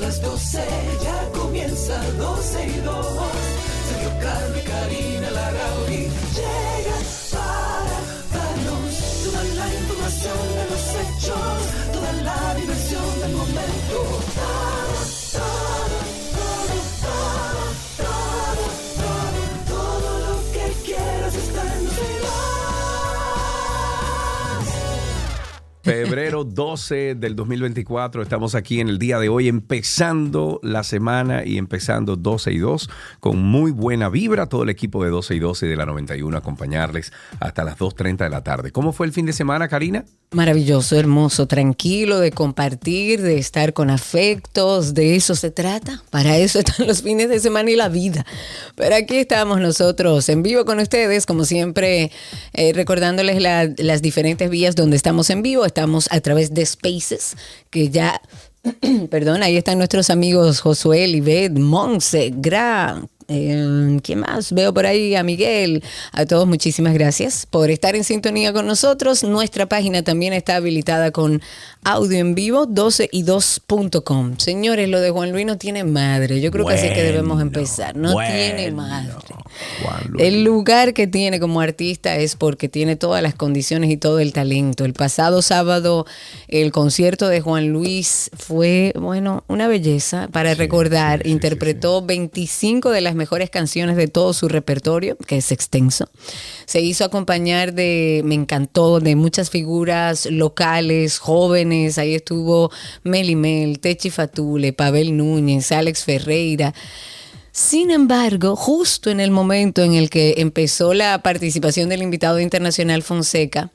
las 12, ya comienza 12 y 2. Sergio Carlos y Karina Larrauri llegan para darnos toda la información de los hechos, toda la diversión del momento. Febrero 12 del 2024, estamos aquí en el día de hoy empezando la semana y empezando 12 y 2 con muy buena vibra, todo el equipo de 12 y 12 de la 91 acompañarles hasta las 2.30 de la tarde. ¿Cómo fue el fin de semana, Karina? Maravilloso, hermoso, tranquilo, de compartir, de estar con afectos, de eso se trata. Para eso están los fines de semana y la vida. Pero aquí estamos nosotros en vivo con ustedes, como siempre, eh, recordándoles la- las diferentes vías donde estamos en vivo. Estamos a través de Spaces, que ya, perdón, ahí están nuestros amigos Josué, Libet, Monse, Gra. Eh, ¿Quién más? Veo por ahí a Miguel. A todos muchísimas gracias por estar en sintonía con nosotros. Nuestra página también está habilitada con audio en vivo, 12 y 2.com. Señores, lo de Juan Luis no tiene madre. Yo creo que así que debemos empezar. No bueno, tiene madre. El lugar que tiene como artista es porque tiene todas las condiciones y todo el talento. El pasado sábado el concierto de Juan Luis fue, bueno, una belleza para recordar. sí, sí, Interpretó 25 de las mejores canciones de todo su repertorio, que es extenso. Se hizo acompañar de, me encantó, de muchas figuras locales, jóvenes. Ahí estuvo Meli Mel, Techi Fatule, Pavel Núñez, Alex Ferreira. Sin embargo, justo en el momento en el que empezó la participación del invitado internacional Fonseca,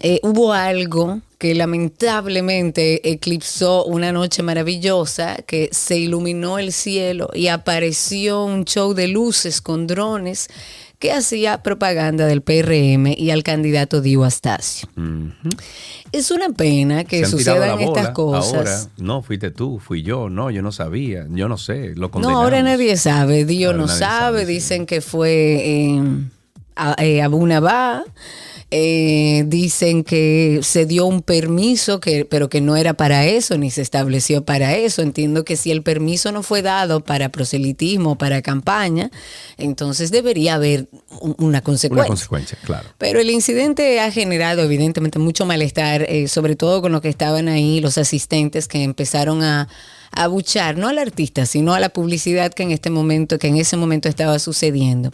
eh, hubo algo que lamentablemente eclipsó una noche maravillosa, que se iluminó el cielo y apareció un show de luces con drones que hacía propaganda del PRM y al candidato Dio Astacio. Es una pena que sucedan estas cosas. Ahora, no, fuiste tú, fui yo, no, yo no sabía, yo no sé, lo No, ahora nadie sabe. Dios Ahora no sabe. sí. Dicen que fue eh, a- eh. Eh, dicen que se dio un permiso, que, pero que no era para eso, ni se estableció para eso. Entiendo que si el permiso no fue dado para proselitismo, para campaña, entonces debería haber un- una consecuencia. Una consecuencia, claro. Pero el incidente ha generado evidentemente mucho malestar, eh, sobre todo con los que estaban ahí, los asistentes que empezaron a abuchar, no al artista, sino a la publicidad que en este momento, que en ese momento estaba sucediendo.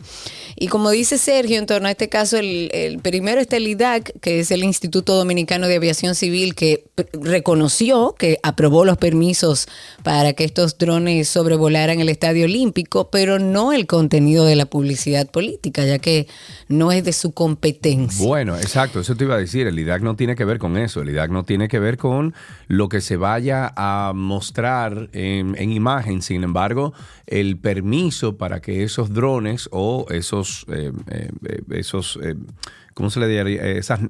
Y como dice Sergio, en torno a este caso, el, primero está el IDAC, que es el Instituto Dominicano de Aviación Civil, que reconoció que aprobó los permisos para que estos drones sobrevolaran el Estadio Olímpico, pero no el contenido de la publicidad política, ya que no es de su competencia. Bueno, exacto, eso te iba a decir, el IDAC no tiene que ver con eso, el IDAC no tiene que ver con lo que se vaya a mostrar en, en imagen, sin embargo, el permiso para que esos drones o esos, eh, eh, esos eh, ¿cómo se le diría? Esas,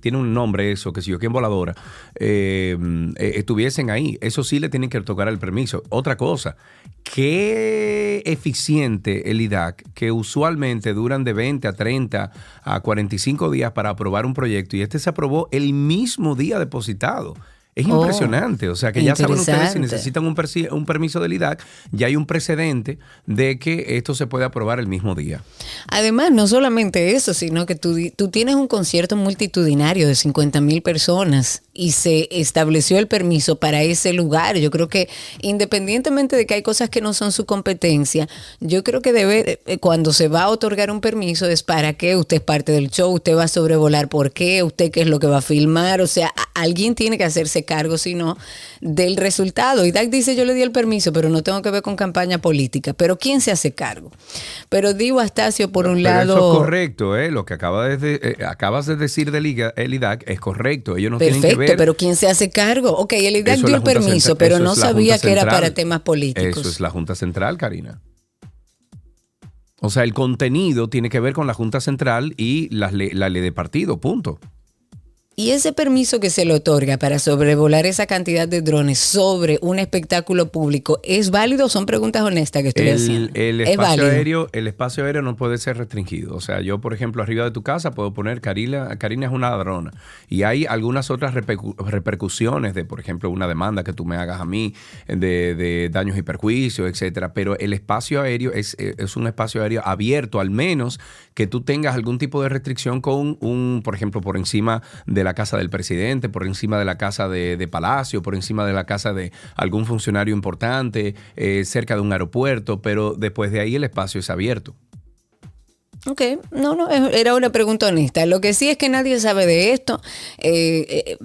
tiene un nombre eso, que si yo, que en voladora, estuviesen ahí, eso sí le tienen que tocar el permiso. Otra cosa, qué eficiente el IDAC, que usualmente duran de 20 a 30 a 45 días para aprobar un proyecto y este se aprobó el mismo día depositado. Es Oh, impresionante, o sea que ya saben ustedes si necesitan un, un permiso del IDAC, ya hay un precedente de que esto se puede aprobar el mismo día. Además, no solamente eso, sino que tú, tú tienes un concierto multitudinario de 50 mil personas y se estableció el permiso para ese lugar. Yo creo que independientemente de que hay cosas que no son su competencia, yo creo que debe, eh, cuando se va a otorgar un permiso es para qué, usted es parte del show, usted va a sobrevolar por qué, usted qué es lo que va a filmar, o sea, alguien tiene que hacerse cargo, si no, del resultado. Y dice, yo le di el permiso, pero no tengo que ver con campaña política. Pero ¿quién se hace cargo? Pero digo Astacio, por un Pero lado... eso es correcto, ¿eh? lo que acaba de, de- eh, acabas de decir del IGA- el IDAC es correcto. Ellos no tienen que ver Pero ¿quién se hace cargo? Ok, el IDAC dio el permiso, pero no sabía que era para temas políticos. Eso es la Junta Central, Karina. O sea, el contenido tiene que ver con la Junta Central y la, la ley de partido, punto. Y ese permiso que se le otorga para sobrevolar esa cantidad de drones sobre un espectáculo público, ¿es válido? Son preguntas honestas que estoy haciendo. El espacio, aéreo, el espacio aéreo no puede ser restringido. O sea, yo, por ejemplo, arriba de tu casa puedo poner Karina, Karina es una ladrona. Y hay algunas otras repercusiones de, por ejemplo, una demanda que tú me hagas a mí de, daños y perjuicios, etcétera. Pero el espacio aéreo es, es un espacio aéreo abierto, al menos que tú tengas algún tipo de restricción con un, por ejemplo, por encima de la casa del presidente, por encima de la casa de, Palacio, por encima de la casa de algún funcionario importante, eh, cerca de un aeropuerto, pero después de ahí el espacio es abierto. Ok, no, no, era una pregunta honesta. Lo que sí es que nadie sabe de esto. Eh, eh,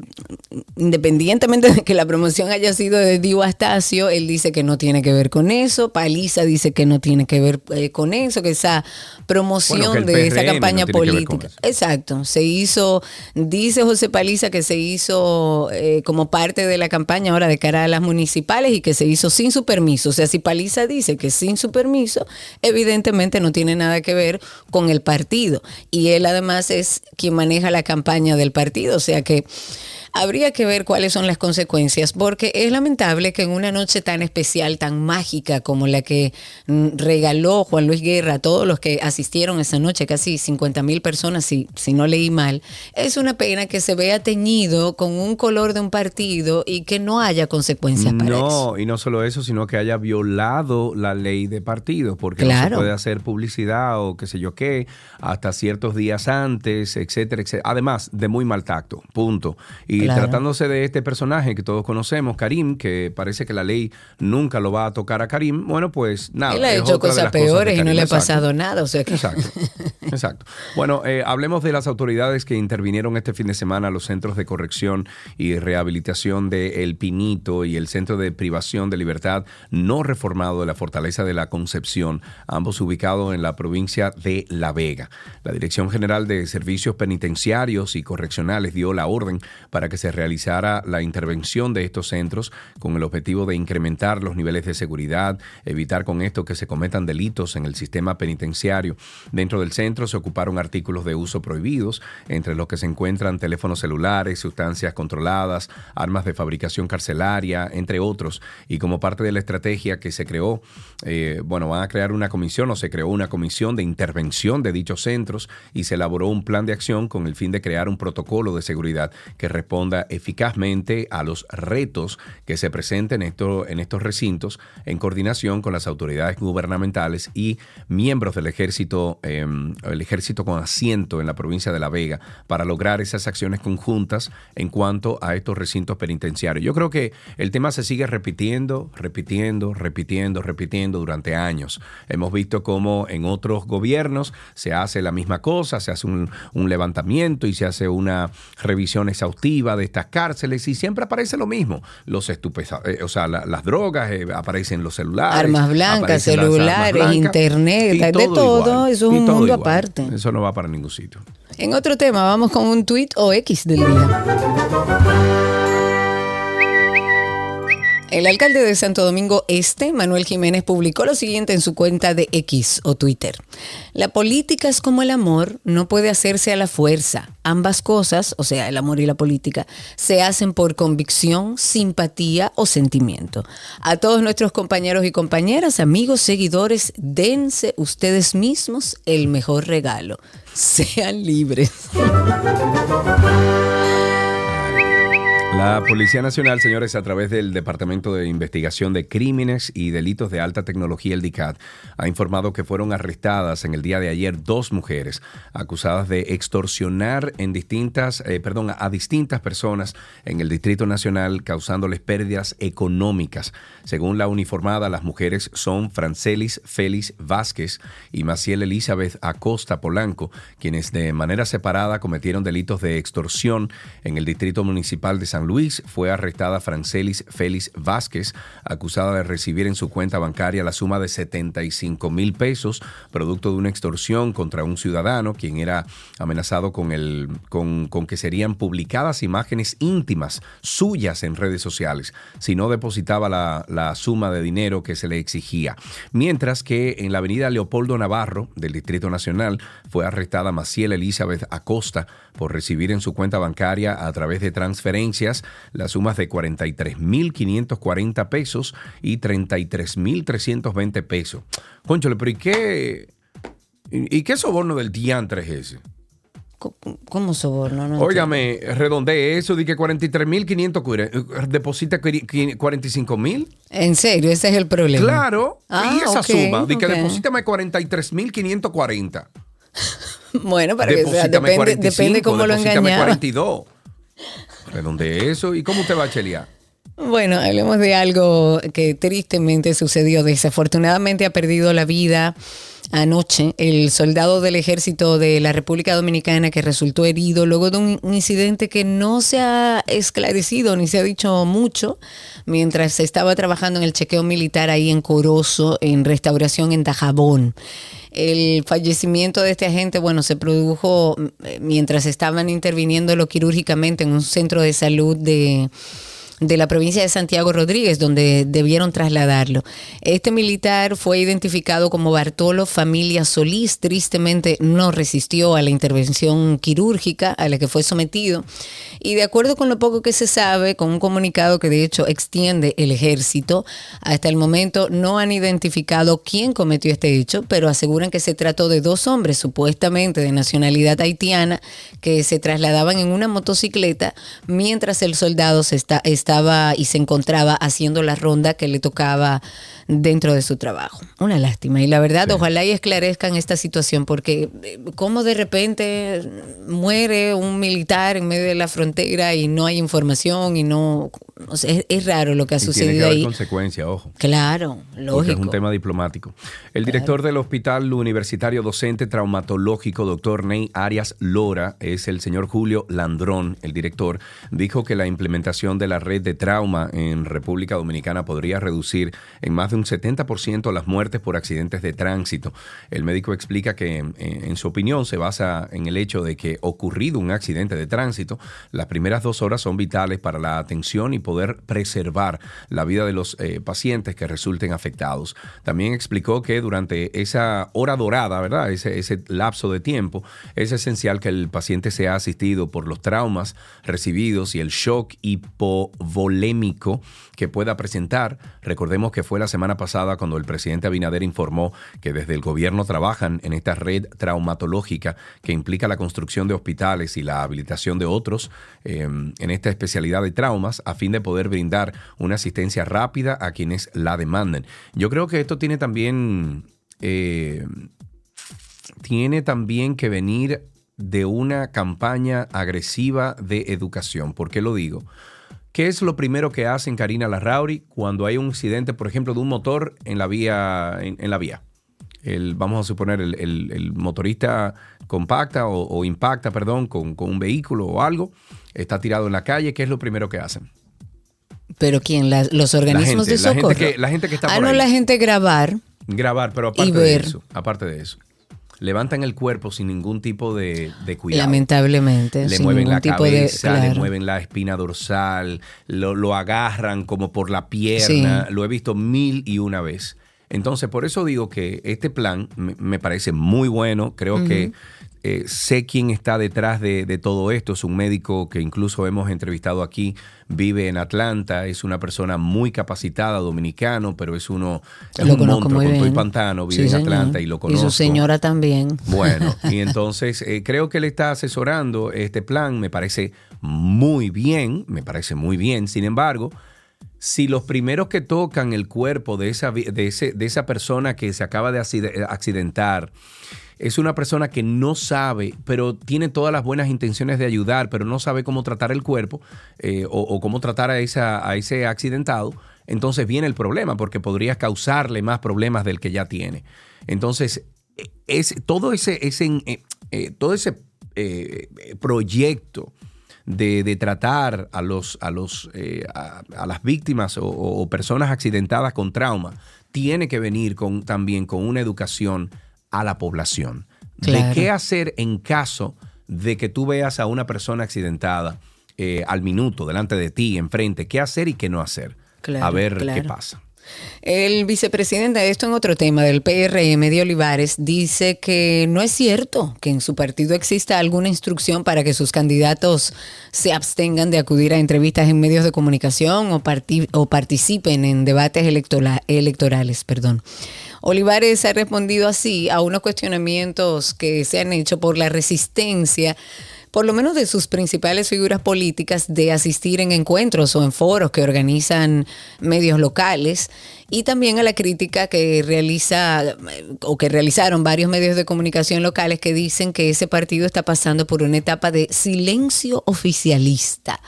independientemente de que la promoción haya sido de Dio Astacio, él dice que no tiene que ver con eso. Paliza dice que no tiene que ver eh, con eso, que esa promoción de esa campaña política. Exacto, se hizo, dice José Paliza que se hizo como parte de la campaña ahora de cara a las municipales y que se hizo sin su permiso. O sea, si Paliza dice que sin su permiso, evidentemente no tiene nada que ver con el partido. Y él además es quien maneja la campaña del partido, o sea que habría que ver cuáles son las consecuencias, porque es lamentable que en una noche tan especial, tan mágica como la que mm, regaló Juan Luis Guerra a todos los que asistieron esa noche, casi 50 mil personas, si, si no leí mal, es una pena que se vea teñido con un color de un partido y que no haya consecuencias para eso. No, y no solo eso, sino que haya violado la ley de partido, porque no se puede hacer publicidad o qué sé yo qué, hasta ciertos días antes, etcétera, etcétera. Además, de muy mal tacto, punto. Y tratándose de este personaje que todos conocemos, Karim, que parece que la ley nunca lo va a tocar a Karim, bueno, pues nada. Él ha hecho cosas peores y no le ha pasado nada. O sea Exacto. Exacto. Bueno, eh, hablemos de las autoridades que intervinieron este fin de semana a los centros de corrección y rehabilitación de El Pinito y el Centro de Privación de Libertad no reformado de la Fortaleza de la Concepción, ambos ubicados en la provincia de La Vega. La Dirección General de Servicios Penitenciarios y Correccionales dio la orden para que se realizara la intervención de estos centros con el objetivo de incrementar los niveles de seguridad, evitar con esto que se cometan delitos en el sistema penitenciario. Dentro del centro se ocuparon artículos de uso prohibidos, entre los que se encuentran teléfonos celulares, sustancias controladas, armas de fabricación carcelaria, entre otros. Y como parte de la estrategia que se creó, eh, bueno, van a crear una comisión o se creó una comisión de intervención de dichos centros y se elaboró un plan de acción con el fin de crear un protocolo de seguridad que responda eficazmente a los retos que se presenten en, estos recintos en coordinación con las autoridades gubernamentales y miembros del ejército, em, el ejército con asiento en la provincia de La Vega para lograr esas acciones conjuntas en cuanto a estos recintos penitenciarios. Yo creo que el tema se sigue repitiendo, repitiendo, repitiendo, repitiendo durante años. Hemos visto cómo en otros gobiernos se hace la misma cosa, se hace un levantamiento y se hace una revisión exhaustiva de estas cárceles y siempre aparece lo mismo. Los estupefacientes, eh, o sea, las drogas, eh, aparecen los celulares. Armas blancas, celulares, internet, de todo. Eso es un mundo aparte. Eso no va para ningún sitio. En otro tema, vamos con un tweet o X del día. El alcalde de Santo Domingo Este, Manuel Jiménez, publicó lo siguiente en su cuenta de X o Twitter. La política es como el amor, no puede hacerse a la fuerza. Ambas cosas, o sea, el amor y la política, se hacen por convicción, simpatía o sentimiento. A todos nuestros compañeros y compañeras, amigos, seguidores, dense ustedes mismos el mejor regalo. Sean libres. La Policía Nacional, señores, a través del Departamento de Investigación de Crímenes y Delitos de Alta Tecnología, el DICAT, ha informado que fueron arrestadas en el día de ayer dos mujeres acusadas de extorsionar en distintas, eh, perdón, a distintas personas en el Distrito Nacional, causándoles pérdidas económicas. Según la uniformada, las mujeres son Francelis Félix Vázquez y Maciel Elizabeth Acosta Polanco, quienes de manera separada cometieron delitos de extorsión en el Distrito Municipal de San San Luis fue arrestada Francelis Félix Vázquez, acusada de recibir en su cuenta bancaria la suma de 75 mil pesos, producto de una extorsión contra un ciudadano, quien era amenazado con, el, con, con que serían publicadas imágenes íntimas suyas en redes sociales si no depositaba la, la suma de dinero que se le exigía. Mientras que en la avenida Leopoldo Navarro del Distrito Nacional fue arrestada Maciel Elizabeth Acosta por recibir en su cuenta bancaria a través de transferencias las sumas de 43.540 pesos y 33.320 pesos. Conchole, pero ¿y qué, y qué soborno del diantre es ese? ¿Cómo soborno? No Óigame, redondeé eso, di que 43.500, deposita 45.000. ¿En serio? Ese es el problema. Claro. Ah, y esa suma, di que deposítame 43.540. bueno, para que sea, depende, depende cómo lo engañaba. 42. Redondeé eso. ¿Y cómo usted va? Bueno, hablemos de algo que tristemente sucedió. Desafortunadamente ha perdido la vida anoche el soldado del ejército de la República Dominicana que resultó herido luego de un incidente que no se ha esclarecido ni se ha dicho mucho mientras se estaba trabajando en el chequeo militar ahí en Corozo, en restauración en Tajabón. El fallecimiento de este agente, bueno, se produjo eh, mientras estaban interviniéndolo quirúrgicamente en un centro de salud de de la provincia de Santiago Rodríguez, donde debieron trasladarlo. Este militar fue identificado como Bartolo Familia Solís. Tristemente no resistió a la intervención quirúrgica a la que fue sometido. Y de acuerdo con lo poco que se sabe, con un comunicado que de hecho extiende el ejército, hasta el momento no han identificado quién cometió este hecho, pero aseguran que se trató de dos hombres supuestamente de nacionalidad haitiana que se trasladaban en una motocicleta mientras el soldado se está y se encontraba haciendo la ronda que le tocaba dentro de su trabajo. Una lástima. Y la verdad, ojalá y esclarezcan esta situación, porque eh, como de repente muere un militar en medio de la frontera y no hay información y no... es, raro lo que ha sucedido tiene que haber consecuencias, ojo. Claro, lógico. es un tema diplomático. El director del Hospital Universitario Docente Traumatológico, doctor Ney Arias Lora, es el señor Julio Landrón, el director, dijo que la implementación de la red de trauma en República Dominicana podría reducir en más de un 70% las muertes por accidentes de tránsito. El médico explica que, en su opinión, se basa en el hecho de que ocurrido un accidente de tránsito, las primeras dos horas son vitales para la atención y poder preservar la vida de los eh, pacientes que resulten afectados. También explicó que durante esa hora dorada, ¿verdad? Ese, ese lapso de tiempo, es esencial que el paciente sea asistido por los traumas recibidos y el shock hipovolémico que pueda presentar. Recordemos que fue la semana pasada cuando el presidente Abinader informó que desde el gobierno trabajan en esta red traumatológica que implica la construcción de hospitales y la habilitación de otros em, en esta especialidad de traumas a fin de poder brindar una asistencia rápida a quienes la demanden. Yo creo que esto tiene también... Eh, tiene también que venir de una campaña agresiva de educación. ¿Por qué lo digo? ¿Qué es lo primero que hacen Karina Larrauri cuando hay un incidente, por ejemplo, de un motor en la vía? En, la vía? El, vamos a suponer, el, motorista compacta o, impacta, perdón, con, un vehículo o algo, está tirado en la calle, ¿qué es lo primero que hacen? ¿Pero quién? los organismos de socorro. La gente que, la gente que está ah, no, la gente grabar. Grabar, pero aparte de eso, aparte de eso levantan el cuerpo sin ningún tipo de, cuidado. Lamentablemente. Le mueven la cabeza, le mueven la espina dorsal, lo, agarran como por la pierna. Lo he visto mil y una vez. Entonces, por eso digo que este plan me, parece muy bueno. Creo que eh, sé quién está detrás de, todo esto. Es un médico que incluso hemos entrevistado aquí, vive en Atlanta, es una persona muy capacitada, dominicano, pero es uno, es un monstruo con todo el pantano, vive en Atlanta y lo conozco. Y su señora también. Bueno, y entonces eh, creo que le está asesorando este plan, me parece muy bien, me parece muy bien. Sin embargo, si los primeros que tocan el cuerpo de esa, de ese, de esa persona que se acaba de accidentar, es una persona que no sabe, pero tiene todas las buenas intenciones de ayudar, pero no sabe cómo tratar el cuerpo eh, o, cómo tratar a, esa, ese accidentado, entonces viene el problema, porque podrías causarle más problemas del que ya tiene. Entonces, es, todo ese, eh, eh, todo ese proyecto de, tratar a, los, a, los, a, las víctimas o, personas accidentadas con trauma tiene que venir con, también con una educación a la población. De qué hacer en caso de que tú veas a una persona accidentada eh, al minuto, delante de ti, enfrente, qué hacer y qué no hacer. a ver qué pasa. El vicepresidente, esto en otro tema del PRM de Olivares, dice que no es cierto que en su partido exista alguna instrucción para que sus candidatos se abstengan de acudir a entrevistas en medios de comunicación o, o participen en debates electorales. Perdón. Olivares ha respondido así a unos cuestionamientos que se han hecho por la resistencia por lo menos de sus principales figuras políticas, de asistir en encuentros o en foros que organizan medios locales y también a la crítica que realiza o que realizaron varios medios de comunicación locales que dicen que ese partido está pasando por una etapa de silencio oficialista.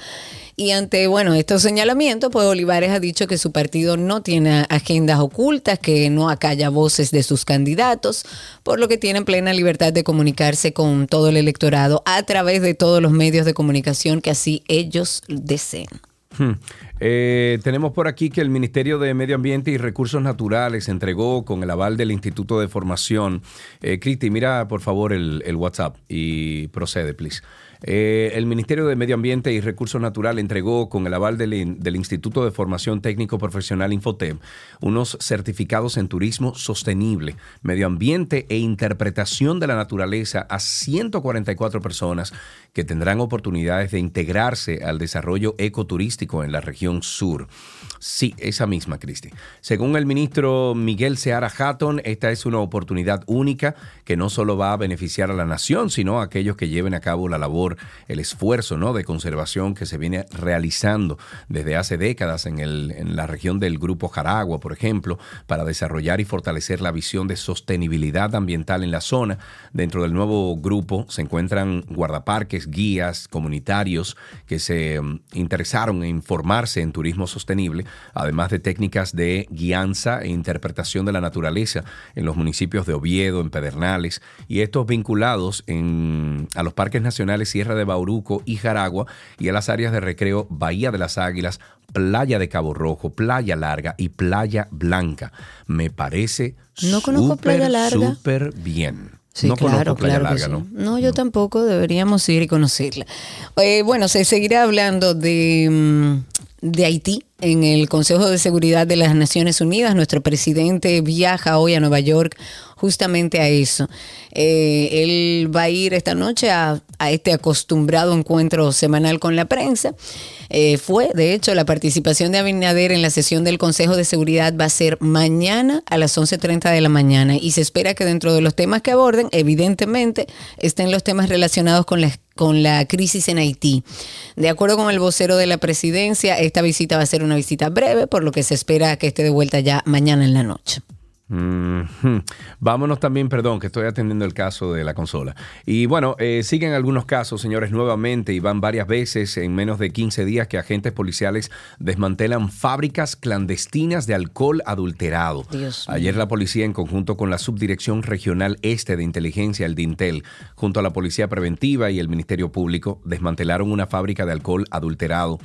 Y ante, bueno, estos señalamientos, pues Olivares ha dicho que su partido no tiene agendas ocultas, que no acalla voces de sus candidatos, por lo que tienen plena libertad de comunicarse con todo el electorado a través de todos los medios de comunicación que así ellos deseen. Hmm. Eh, tenemos por aquí que el Ministerio de Medio Ambiente y Recursos Naturales entregó con el aval del Instituto de Formación. Eh, Cristi, mira por favor el, el WhatsApp y procede, please. Eh, el Ministerio de Medio Ambiente y Recursos Naturales entregó, con el aval del, Instituto de Formación Técnico Profesional Infotep, unos certificados en turismo sostenible, medio ambiente e interpretación de la naturaleza a 144 personas que tendrán oportunidades de integrarse al desarrollo ecoturístico en la región sur. Sí, esa misma, Cristi. Según el ministro Miguel Seara Hatton, esta es una oportunidad única que no solo va a beneficiar a la nación, sino a aquellos que lleven a cabo la labor, el esfuerzo ¿no? de conservación que se viene realizando desde hace décadas en, en la región del Grupo Jaragua, por ejemplo, para desarrollar y fortalecer la visión de sostenibilidad ambiental en la zona. Dentro del nuevo grupo se encuentran guardaparques, guías comunitarios que se mm, interesaron en formarse en turismo sostenible, además de técnicas de guianza e interpretación de la naturaleza en los municipios de Oviedo, en Pedernales, y estos vinculados en, a los parques nacionales Sierra de Bauruco y Jaragua y a las áreas de recreo Bahía de las Águilas, Playa de Cabo Rojo, Playa Larga y Playa Blanca. Me parece no súper bien. Sí, no claro, claro. ¿no? yo tampoco, deberíamos ir y conocerla. Eh, bueno, se seguirá hablando de, mm, de Haití en el Consejo de Seguridad de las Naciones Unidas. Nuestro presidente viaja hoy a Nueva York justamente a eso. Eh, él va a ir esta noche a, este acostumbrado encuentro semanal con la prensa. Eh, fue, de hecho, la participación de Abinader en la sesión del Consejo de Seguridad va a ser mañana a las 11.30 de la mañana y se espera que dentro de los temas que aborden, evidentemente, estén los temas relacionados con la con la crisis en Haití. De acuerdo con el vocero de la presidencia, esta visita va a ser una visita breve, por lo que se espera que esté de vuelta ya mañana en la noche. Vámonos también, perdón, que estoy atendiendo el caso de la consola. Y bueno, eh, siguen algunos casos, señores, nuevamente, y van varias veces en menos de 15 días que agentes policiales desmantelan fábricas clandestinas de alcohol adulterado. Ayer la policía, en conjunto con la Subdirección Regional Este de Inteligencia, el DINTEL, junto a la Policía Preventiva y el Ministerio Público, desmantelaron una fábrica de alcohol adulterado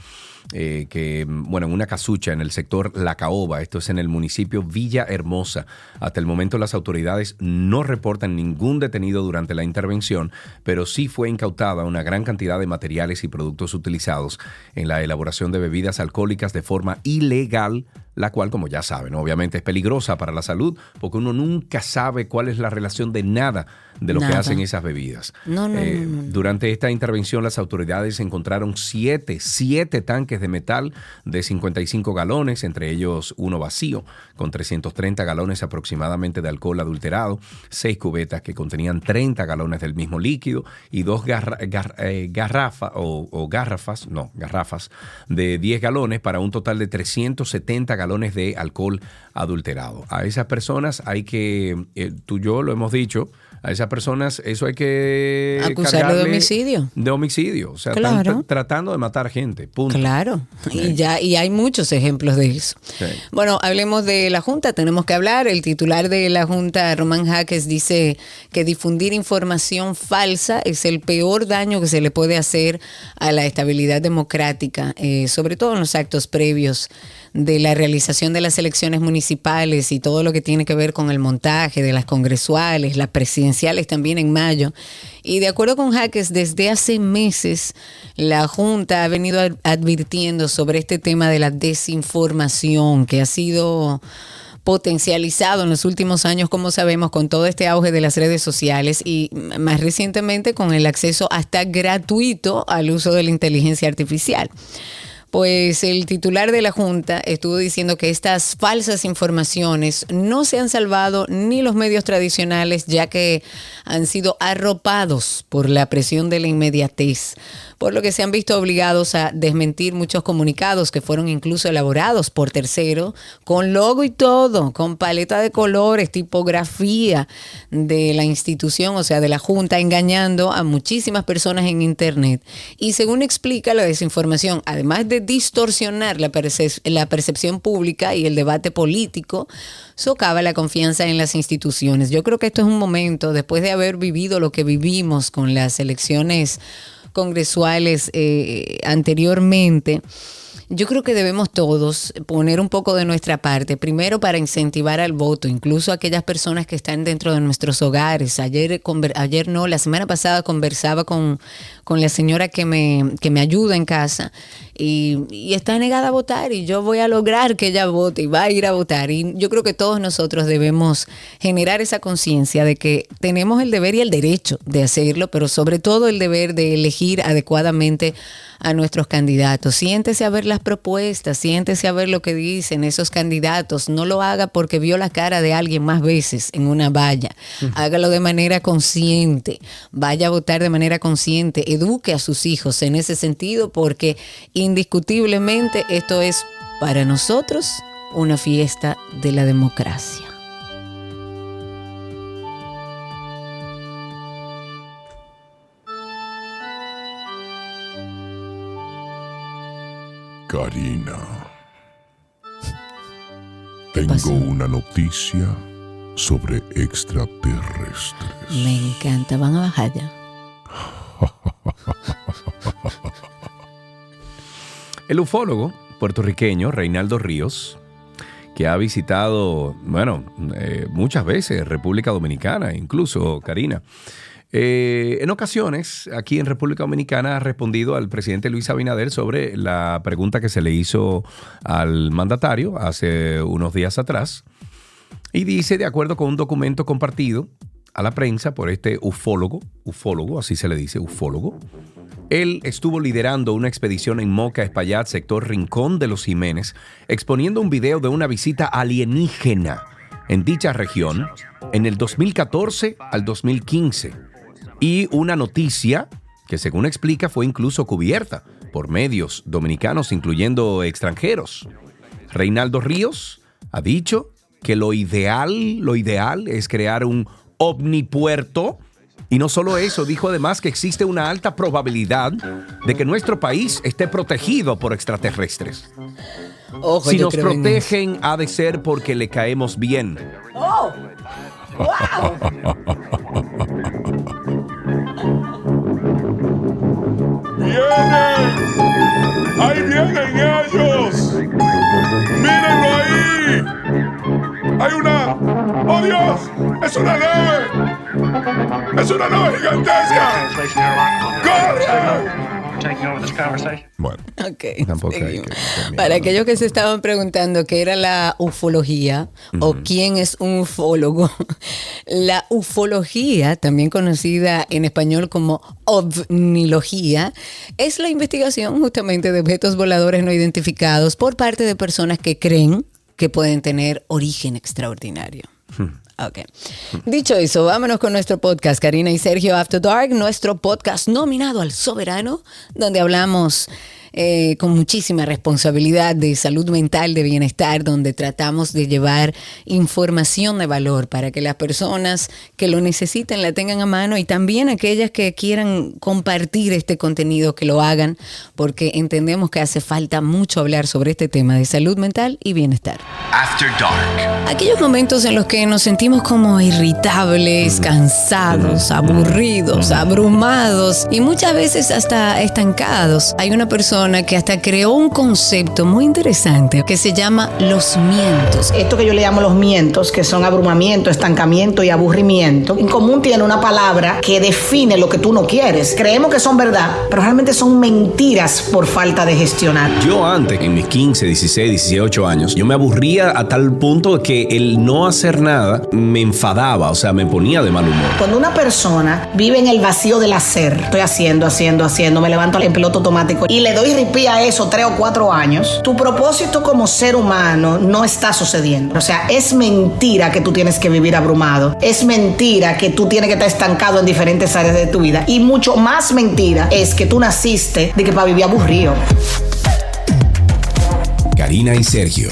eh, que, bueno, en una casucha en el sector La Caoba, esto es en el municipio Villa Hermosa. Hasta el momento las autoridades no reportan ningún detenido durante la intervención, pero sí fue incautada una gran cantidad de materiales y productos utilizados en la elaboración de bebidas alcohólicas de forma ilegal la cual, como ya saben, obviamente es peligrosa para la salud porque uno nunca sabe cuál es la relación de nada de lo que hacen esas bebidas. Eh, durante esta intervención las autoridades encontraron siete, siete tanques de metal de 55 galones, entre ellos uno vacío, con 330 galones aproximadamente de alcohol adulterado, seis cubetas que contenían 30 galones del mismo líquido y dos eh, garrafas o, garrafas, no, garrafas de 10 galones para un total de 370 galones de alcohol adulterado. A esas personas hay que, eh, tú y yo lo hemos dicho, A esas personas eso hay que Acusarlo de homicidio. De homicidio, o sea, Claro. están tr- tratando de matar gente, punto. Claro, y ya y hay muchos ejemplos de eso. Bueno, hablemos de la Junta, tenemos que hablar. El titular de la Junta, Román Jaques, dice que difundir información falsa es el peor daño que se le puede hacer a la estabilidad democrática, eh, sobre todo en los actos previos de la realización de las elecciones municipales y todo lo que tiene que ver con el montaje de las congresuales, las presidenciales también en mayo. Y de acuerdo con Jaques, desde hace meses la Junta ha venido ad- advirtiendo sobre este tema de la desinformación que ha sido potencializado en los últimos años, como sabemos, con todo este auge de las redes sociales y más recientemente con el acceso hasta gratuito al uso de la inteligencia artificial. Pues el titular de la Junta estuvo diciendo que estas falsas informaciones no se han salvado ni los medios tradicionales, ya que han sido arropados por la presión de la inmediatez, por lo que se han visto obligados a desmentir muchos comunicados que fueron incluso elaborados por tercero, con logo y todo, con paleta de colores, tipografía de la institución, o sea, de la Junta, engañando a muchísimas personas en Internet. Y según explica la desinformación, además de distorsionar la percepción pública y el debate político, socava la confianza en las instituciones. Yo creo que esto es un momento, después de haber vivido lo que vivimos con las elecciones congresuales eh, anteriormente, yo creo que debemos todos poner un poco de nuestra parte, primero para incentivar al voto, incluso aquellas personas que están dentro de nuestros hogares. Ayer, ayer no, la semana pasada conversaba con, con la señora que me, que me ayuda en casa y está negada a votar y yo voy a lograr que ella vote y va a ir a votar. Y yo creo que todos nosotros debemos generar esa conciencia de que tenemos el deber y el derecho de hacerlo, pero sobre todo el deber de elegir adecuadamente a nuestros candidatos. Siéntese a ver las propuestas, siéntese a ver lo que dicen esos candidatos. No lo haga porque vio la cara de alguien más veces en una valla. Hágalo de manera consciente. Vaya a votar de manera consciente. Eduque a sus hijos en ese sentido porque indiscutiblemente esto es para nosotros una fiesta de la democracia. Karina, pasó? tengo una noticia sobre extraterrestres. Me encanta. Van a bajar ya. El ufólogo puertorriqueño Reinaldo Ríos, que ha visitado, bueno, eh, muchas veces República Dominicana, incluso Karina. Eh, en ocasiones, aquí en República Dominicana, ha respondido al presidente Luis Abinader sobre la pregunta que se le hizo al mandatario hace unos días atrás. Y dice, de acuerdo con un documento compartido a la prensa por este ufólogo, ufólogo, así se le dice, ufólogo, él estuvo liderando una expedición en Moca, Espaillat, sector Rincón de los Jiménez, exponiendo un video de una visita alienígena en dicha región en el 2014 al 2015. Y una noticia que según explica fue incluso cubierta por medios dominicanos, incluyendo extranjeros. Reinaldo Ríos ha dicho que lo ideal, lo ideal es crear un omnipuerto. Y no solo eso, dijo además que existe una alta probabilidad de que nuestro país esté protegido por extraterrestres. Ojo, si nos protegen, ha de ser porque le caemos bien. ¡Vienen! ¡Ahí vienen ellos! ¡Mírenlo ahí! ¡Hay una! ¡Oh Dios! ¡Es una nave! ¡Es una nave gigantesca! ¡Corre! Taking over this conversation. Bueno, Ok, Tampoco hay que Para aquellos que se estaban preguntando qué era la ufología o quién es un ufólogo, la ufología, también conocida en español como ovnilogía, es la investigación justamente de objetos voladores no identificados por parte de personas que creen que pueden tener origen extraordinario. Ok. Dicho eso, vámonos con nuestro podcast, Karina y Sergio After Dark, nuestro podcast nominado al soberano, donde hablamos eh, con muchísima responsabilidad de salud mental, de bienestar, donde tratamos de llevar información de valor para que las personas que lo necesiten la tengan a mano y también aquellas que quieran compartir este contenido que lo hagan, porque entendemos que hace falta mucho hablar sobre este tema de salud mental y bienestar. After Dark. Aquellos momentos en los que nos sentimos como irritables, cansados, aburridos, abrumados y muchas veces hasta estancados. Hay una persona que hasta creó un concepto muy interesante que se llama los mientos. Esto que yo le llamo los mientos, que son abrumamiento, estancamiento y aburrimiento, en común tiene una palabra que define lo que tú no quieres. Creemos que son verdad, pero realmente son mentiras por falta de gestionar. Yo antes, en mis 15, 16, 18 años, yo me aburría a tal punto que el no hacer nada me enfadaba, o sea, me ponía de mal humor. Cuando una persona vive en el vacío del hacer, estoy haciendo, haciendo, haciendo, me levanto en piloto automático y le doy ripí a eso tres o cuatro años, tu propósito como ser humano no está sucediendo. O sea, es mentira que tú tienes que vivir abrumado. Es mentira que tú tienes que estar estancado en diferentes áreas de tu vida. Y mucho más mentira es que tú naciste de que para vivir aburrido. Karina y Sergio.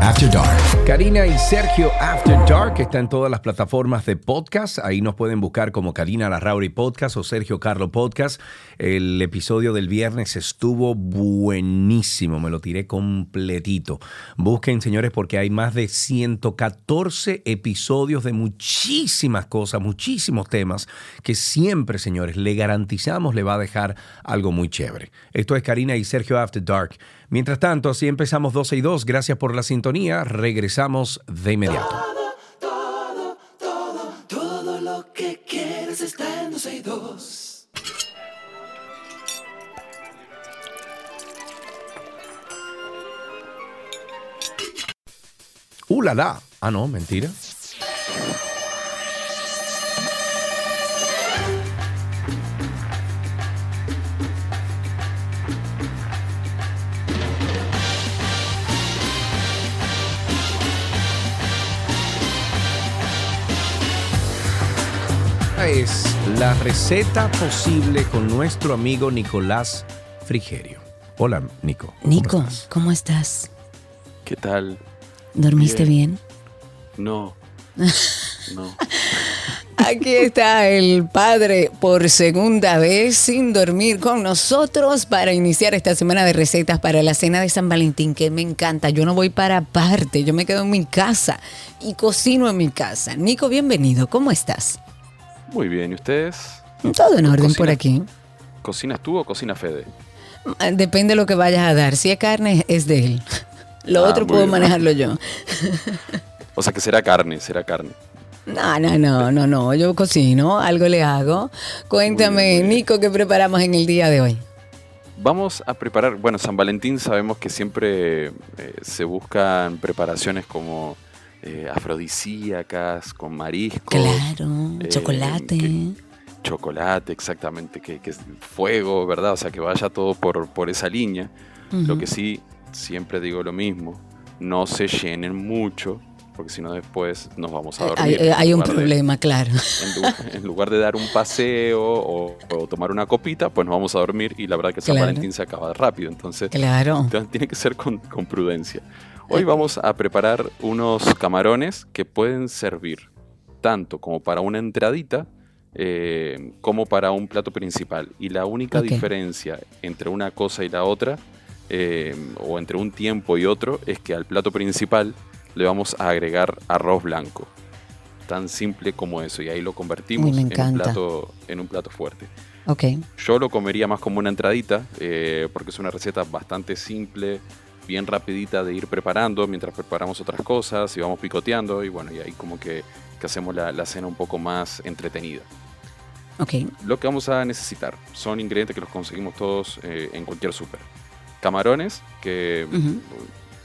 After Dark. Karina y Sergio After Dark está en todas las plataformas de podcast. Ahí nos pueden buscar como Karina Larrauri Podcast o Sergio Carlo Podcast. El episodio del viernes estuvo buenísimo, me lo tiré completito. Busquen, señores, porque hay más de 114 episodios de muchísimas cosas, muchísimos temas que siempre, señores, le garantizamos le va a dejar algo muy chévere. Esto es Karina y Sergio After Dark. Mientras tanto, así empezamos 12 y 2. Gracias por la sintonía. Regresamos de inmediato. Todo, todo, todo lo que quieres está en 12 y 2. ¡Uh, la, la! Ah, no, mentira. La receta posible con nuestro amigo Nicolás Frigerio. Hola, Nico. ¿Cómo Nico, estás? ¿cómo estás? ¿Qué tal? ¿Dormiste bien? No. No. Aquí está el padre por segunda vez sin dormir con nosotros para iniciar esta semana de recetas para la cena de San Valentín que me encanta. Yo no voy para aparte, yo me quedo en mi casa y cocino en mi casa. Nico, bienvenido, ¿cómo estás? Muy bien, ¿y ustedes? Todo en orden por aquí. ¿Cocinas tú o cocina Fede? Ah, Depende de lo que vayas a dar. Si es carne, es de él. Lo Ah, otro puedo bien. manejarlo yo. O sea que será carne, será carne. No, no, no, no, no. Yo cocino, algo le hago. Cuéntame, Muy bien, muy bien. Nico, ¿qué preparamos en el día de hoy? Vamos a preparar, bueno, San Valentín sabemos que siempre eh, se buscan preparaciones como eh, afrodisíacas, con mariscos. Claro, eh, chocolate. que- chocolate, exactamente, que, que es fuego, ¿verdad? O sea, que vaya todo por, por esa línea. Lo Ujú. que sí, siempre digo lo mismo, no se llenen mucho, porque si no después nos vamos a Eh, dormir. Hay, en hay un lugar de- problema, claro. en, lu- en lugar de dar un paseo o, o tomar una copita, pues nos vamos a dormir y la verdad que San Claro. Valentín se acaba rápido, entonces, Claro. entonces tiene que ser con, con prudencia. Hoy vamos a preparar unos camarones que pueden servir tanto como para una entradita eh, como para un plato principal. Y la única diferencia entre una cosa y la otra, eh, o entre un tiempo y otro, es que al plato principal le vamos a agregar arroz blanco. Tan simple como eso. Y ahí lo convertimos en, un plato, en un plato fuerte. Ok. Yo lo comería más como una entradita, eh, porque es una receta bastante simple, bien rapidita de ir preparando mientras preparamos otras cosas y vamos picoteando. Y bueno, y ahí como que, que hacemos la, la cena un poco más entretenida. Ok. Lo que vamos a necesitar son ingredientes que los conseguimos todos eh, en cualquier súper. Camarones, que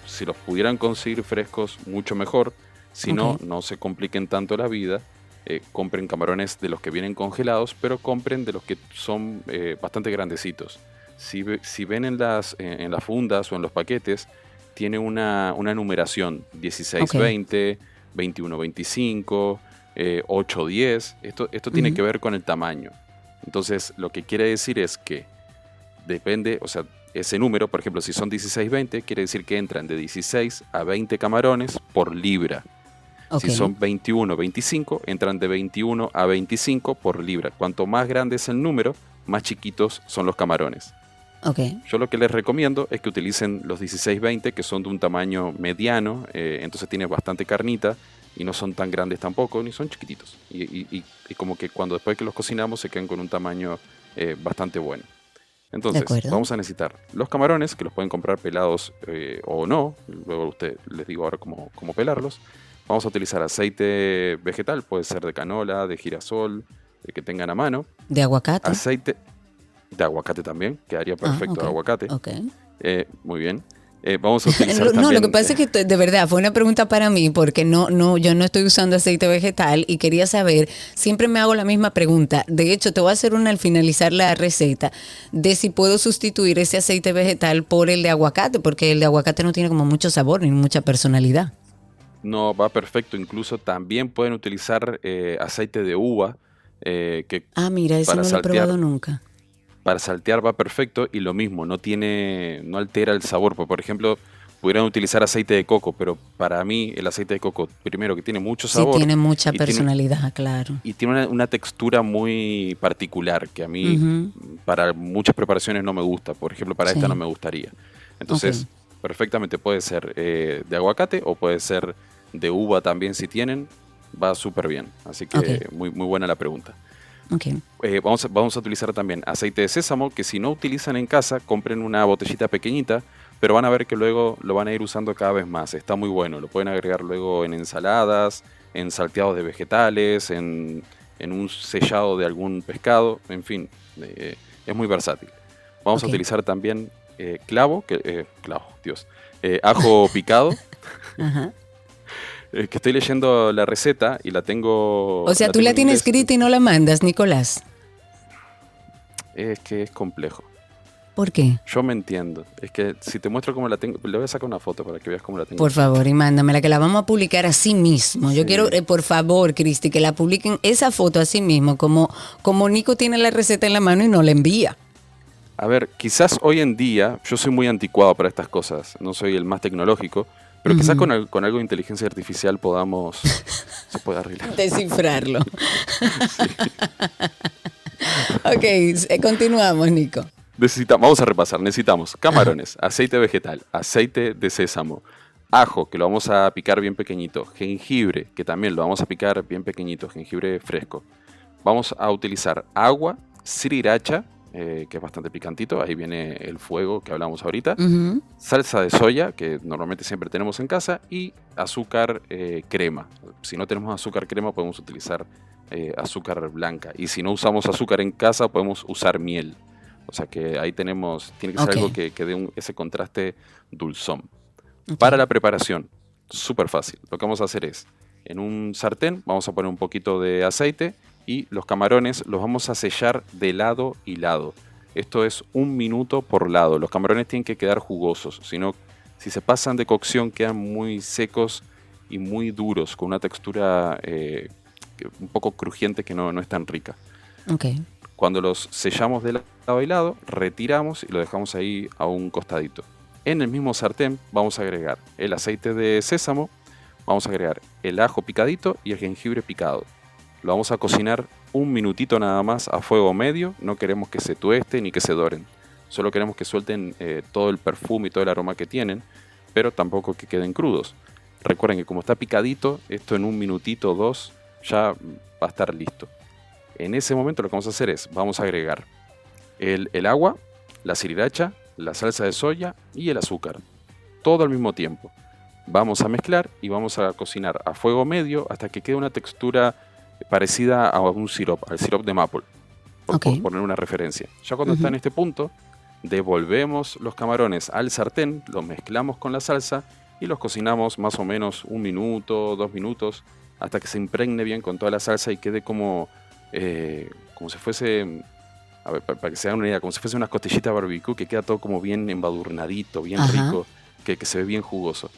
si los pudieran conseguir frescos, mucho mejor. Si no, no se compliquen tanto la vida. eh, compren camarones de los que vienen congelados, pero compren de los que son eh, bastante grandecitos. Si, ve- si ven en las, en, en las fundas o en los paquetes, tiene una, una numeración 1620, 2125, eh, 810. Esto, esto tiene que ver con el tamaño. Entonces, lo que quiere decir es que depende, o sea, ese número, por ejemplo, si son 16-20, quiere decir que entran de 16 a 20 camarones por libra. Si son 21-25, entran de 21 a 25 por libra. Cuanto más grande es el número, más chiquitos son los camarones. Ok. Yo lo que les recomiendo es que utilicen los 16-20, que son de un tamaño mediano, eh, entonces tiene bastante carnita y no son tan grandes tampoco, ni son chiquititos. Y, y- y- y como que cuando después que los cocinamos se quedan con un tamaño eh, bastante bueno. Entonces, vamos a necesitar los camarones, que los pueden comprar pelados eh, o no. Luego usted les digo ahora cómo, cómo pelarlos. Vamos a utilizar aceite vegetal, puede ser de canola, de girasol, el que tengan a mano. ¿De aguacate? Aceite de aguacate también, quedaría perfecto ok, el aguacate. Ok. Eh, muy bien. Eh, vamos a utilizar No, también, lo que pasa es que t- de verdad fue una pregunta para mí porque no, no, yo no estoy usando aceite vegetal y quería saber, siempre me hago la misma pregunta. De hecho, te voy a hacer una al finalizar la receta de si puedo sustituir ese aceite vegetal por el de aguacate, porque el de aguacate no tiene como mucho sabor ni mucha personalidad. No, va perfecto. Incluso también pueden utilizar eh, aceite de uva, eh, que Ah, mira, ese no lo he probado nunca. Para saltear va perfecto y lo mismo, no tiene, no altera el sabor. Por, por ejemplo, pudieran utilizar aceite de coco, pero para mí el aceite de coco, primero que tiene mucho Sí, sabor. tiene mucha y tiene- personalidad, claro. y tiene una, una textura muy particular que a mí para muchas preparaciones no me gusta. Por ejemplo, para Sí. esta no me gustaría. Entonces, perfectamente puede ser eh, de aguacate o puede ser de uva también si tienen. Va súper bien. Así que muy, muy buena la pregunta. Ok. Eh, vamos, a, vamos a utilizar también aceite de sésamo, que si no utilizan en casa, compren una botellita pequeñita, pero van a ver que luego lo van a ir usando cada vez más. Está muy bueno. Lo pueden agregar luego en ensaladas, en salteados de vegetales, en, en un sellado de algún pescado, en fin, eh, es muy versátil. Vamos a utilizar también eh, clavo, que, eh, clavo, Dios, ajo picado. Ajá. Eh, que estoy leyendo la receta y la tengo. O sea, tú tengo la en tienes escrita y no la mandas, Nicolás. Es que es complejo. ¿Por qué? Yo me entiendo. Es que si te muestro cómo la tengo, le voy a sacar una foto para que veas cómo la tengo. Por favor, y mándamela, que la vamos a publicar así mismo. Yo Sí. quiero, eh, por favor, Cristi, que la publiquen esa foto así mismo, como, como Nico tiene la receta en la mano y no la envía. A ver, quizás hoy en día, yo soy muy anticuado para estas cosas, no soy el más tecnológico, pero quizás con, con algo de inteligencia artificial podamos, se arreglar. Descifrarlo. ok, eh, continuamos, Nico. Necesitamos, vamos a repasar, necesitamos camarones, aceite vegetal, aceite de sésamo, ajo, que lo vamos a picar bien pequeñito, jengibre, que también lo vamos a picar bien pequeñito, jengibre fresco. Vamos a utilizar agua, sriracha, eh, que es bastante picantito, ahí viene el fuego que hablamos ahorita, salsa de soya, que normalmente siempre tenemos en casa, y azúcar eh, crema. Si no tenemos azúcar crema, podemos utilizar eh, azúcar blanca. Y si no usamos azúcar en casa, podemos usar miel. O sea que ahí tenemos, tiene que ser algo que, que dé un- ese contraste dulzón. Para la preparación, súper fácil. Lo que vamos a hacer es, en un sartén vamos a poner un poquito de aceite y los camarones los vamos a sellar de lado y lado. Esto es un minuto por lado. Los camarones tienen que quedar jugosos, si no, si se pasan de cocción quedan muy secos y muy duros, con una textura eh, un poco crujiente que no, no es tan rica. Cuando los sellamos de lado y lado, retiramos y lo dejamos ahí a un costadito. En el mismo sartén vamos a agregar el aceite de sésamo, vamos a agregar el ajo picadito y el jengibre picado. Lo vamos a cocinar un minutito nada más a fuego medio, no queremos que se tuesten ni que se doren. Solo queremos que suelten eh, todo el perfume y todo el aroma que tienen, pero tampoco que queden crudos. Recuerden que como está picadito, esto en un minutito o dos ya va a estar listo. En ese momento lo que vamos a hacer es, vamos a agregar el, el agua, la sriracha, la salsa de soya y el azúcar. Todo al mismo tiempo. Vamos a mezclar y vamos a cocinar a fuego medio hasta que quede una textura parecida a un sirope, al sirope de maple. Por, poner una referencia. Ya cuando está en este punto, devolvemos los camarones al sartén, los mezclamos con la salsa y los cocinamos más o menos un minuto, dos minutos, hasta que se impregne bien con toda la salsa y quede como, eh, como si fuese, a ver, para, para que se hagan una idea, como si fuese unas costillitas barbecue, que queda todo como bien embadurnadito, bien Ajá. rico, que, que se ve bien jugoso.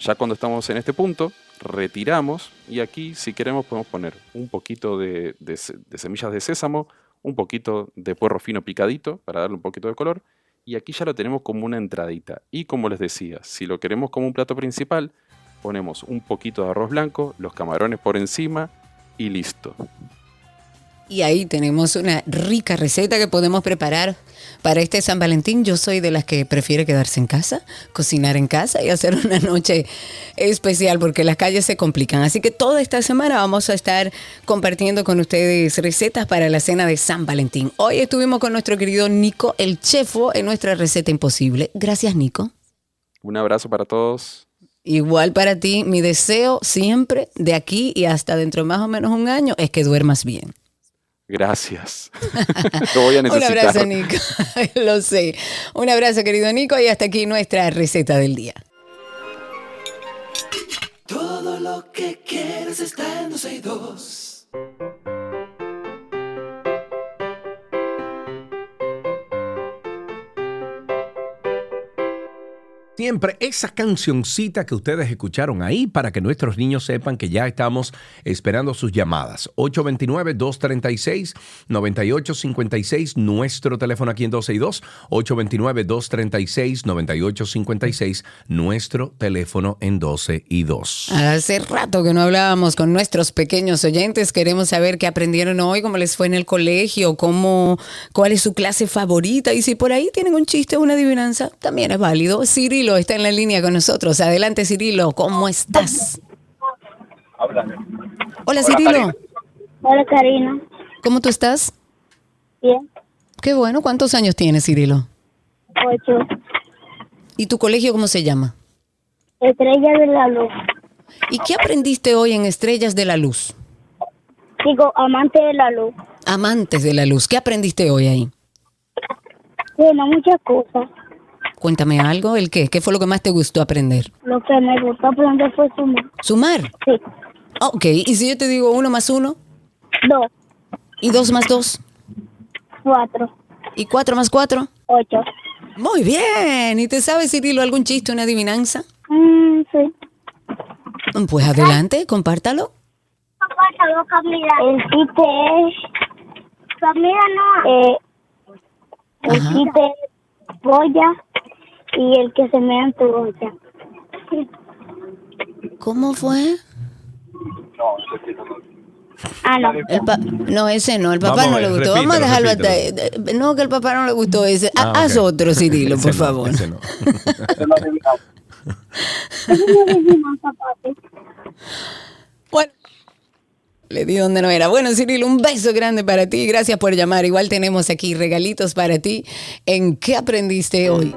Ya cuando estamos en este punto, retiramos y aquí si queremos podemos poner un poquito de, de se- de semillas de sésamo, un poquito de puerro fino picadito para darle un poquito de color y aquí ya lo tenemos como una entradita. Y como les decía, si lo queremos como un plato principal, ponemos un poquito de arroz blanco, los camarones por encima y listo. Y ahí tenemos una rica receta que podemos preparar para este San Valentín. Yo soy de las que prefiere quedarse en casa, cocinar en casa y hacer una noche especial porque las calles se complican. Así que toda esta semana vamos a estar compartiendo con ustedes recetas para la cena de San Valentín. Hoy estuvimos con nuestro querido Nico, el chefo, en nuestra receta imposible. Gracias, Nico. Un abrazo para todos. Igual para ti, mi deseo siempre de aquí y hasta dentro de más o menos un año es que duermas bien. Gracias. Lo voy a necesitar. Un abrazo, Nico. Lo sé. Un abrazo, querido Nico, y hasta aquí nuestra receta del día. Todo lo que quieres está en 12 y 2. Siempre esa cancioncita que ustedes escucharon ahí para que nuestros niños sepan que ya estamos esperando sus llamadas. 829-236-9856, nuestro teléfono aquí en 12 y 2. 829-236-9856, nuestro teléfono en 12 y 2. Hace rato que no hablábamos con nuestros pequeños oyentes. Queremos saber qué aprendieron hoy, cómo les fue en el colegio, cómo, cuál es su clase favorita. Y si por ahí tienen un chiste o una adivinanza, también es válido. Cirilo está en la línea con nosotros. Adelante, Cirilo, ¿cómo estás? Hola, Cirilo. Hola, Karina. ¿Cómo tú estás? Bien. Qué bueno. ¿Cuántos años tienes, Cirilo? Ocho. ¿Y tu colegio cómo se llama? Estrella de la luz. ¿Y qué aprendiste hoy en Estrellas de la Luz? Digo, amante de la luz. Amantes de la Luz. ¿Qué aprendiste hoy ahí? Bueno, muchas cosas. Cuéntame algo, ¿el qué? ¿Qué fue lo que más te gustó aprender? Lo que me gustó aprender fue sumar. ¿Sumar? Sí. Ok, ¿y si yo te digo uno más uno? Dos. ¿Y dos más dos? Cuatro. ¿Y cuatro más cuatro? Ocho. Muy bien. ¿Y te sabes, Cirilo, algún chiste, una adivinanza? Mm, sí. Pues adelante, compártalo. Compártalo, Camila. El chiste es... Camila no. Eh, el Ajá. chiste es polla y el que se me en tu olla. ¿Cómo fue? Ah, no. El pa- no, ese no, el papá Vamos a no le gustó. Vamos a repítelo, dejarlo hasta repítelo. ahí. No, que el papá no le gustó ese. Ah, Haz ok. otro, Cirilo, Ese por no, favor. ese no. Bueno. Le di donde no era. Bueno, Cirilo, un beso grande para ti. Gracias por llamar. Igual tenemos aquí regalitos para ti. ¿En qué aprendiste hoy?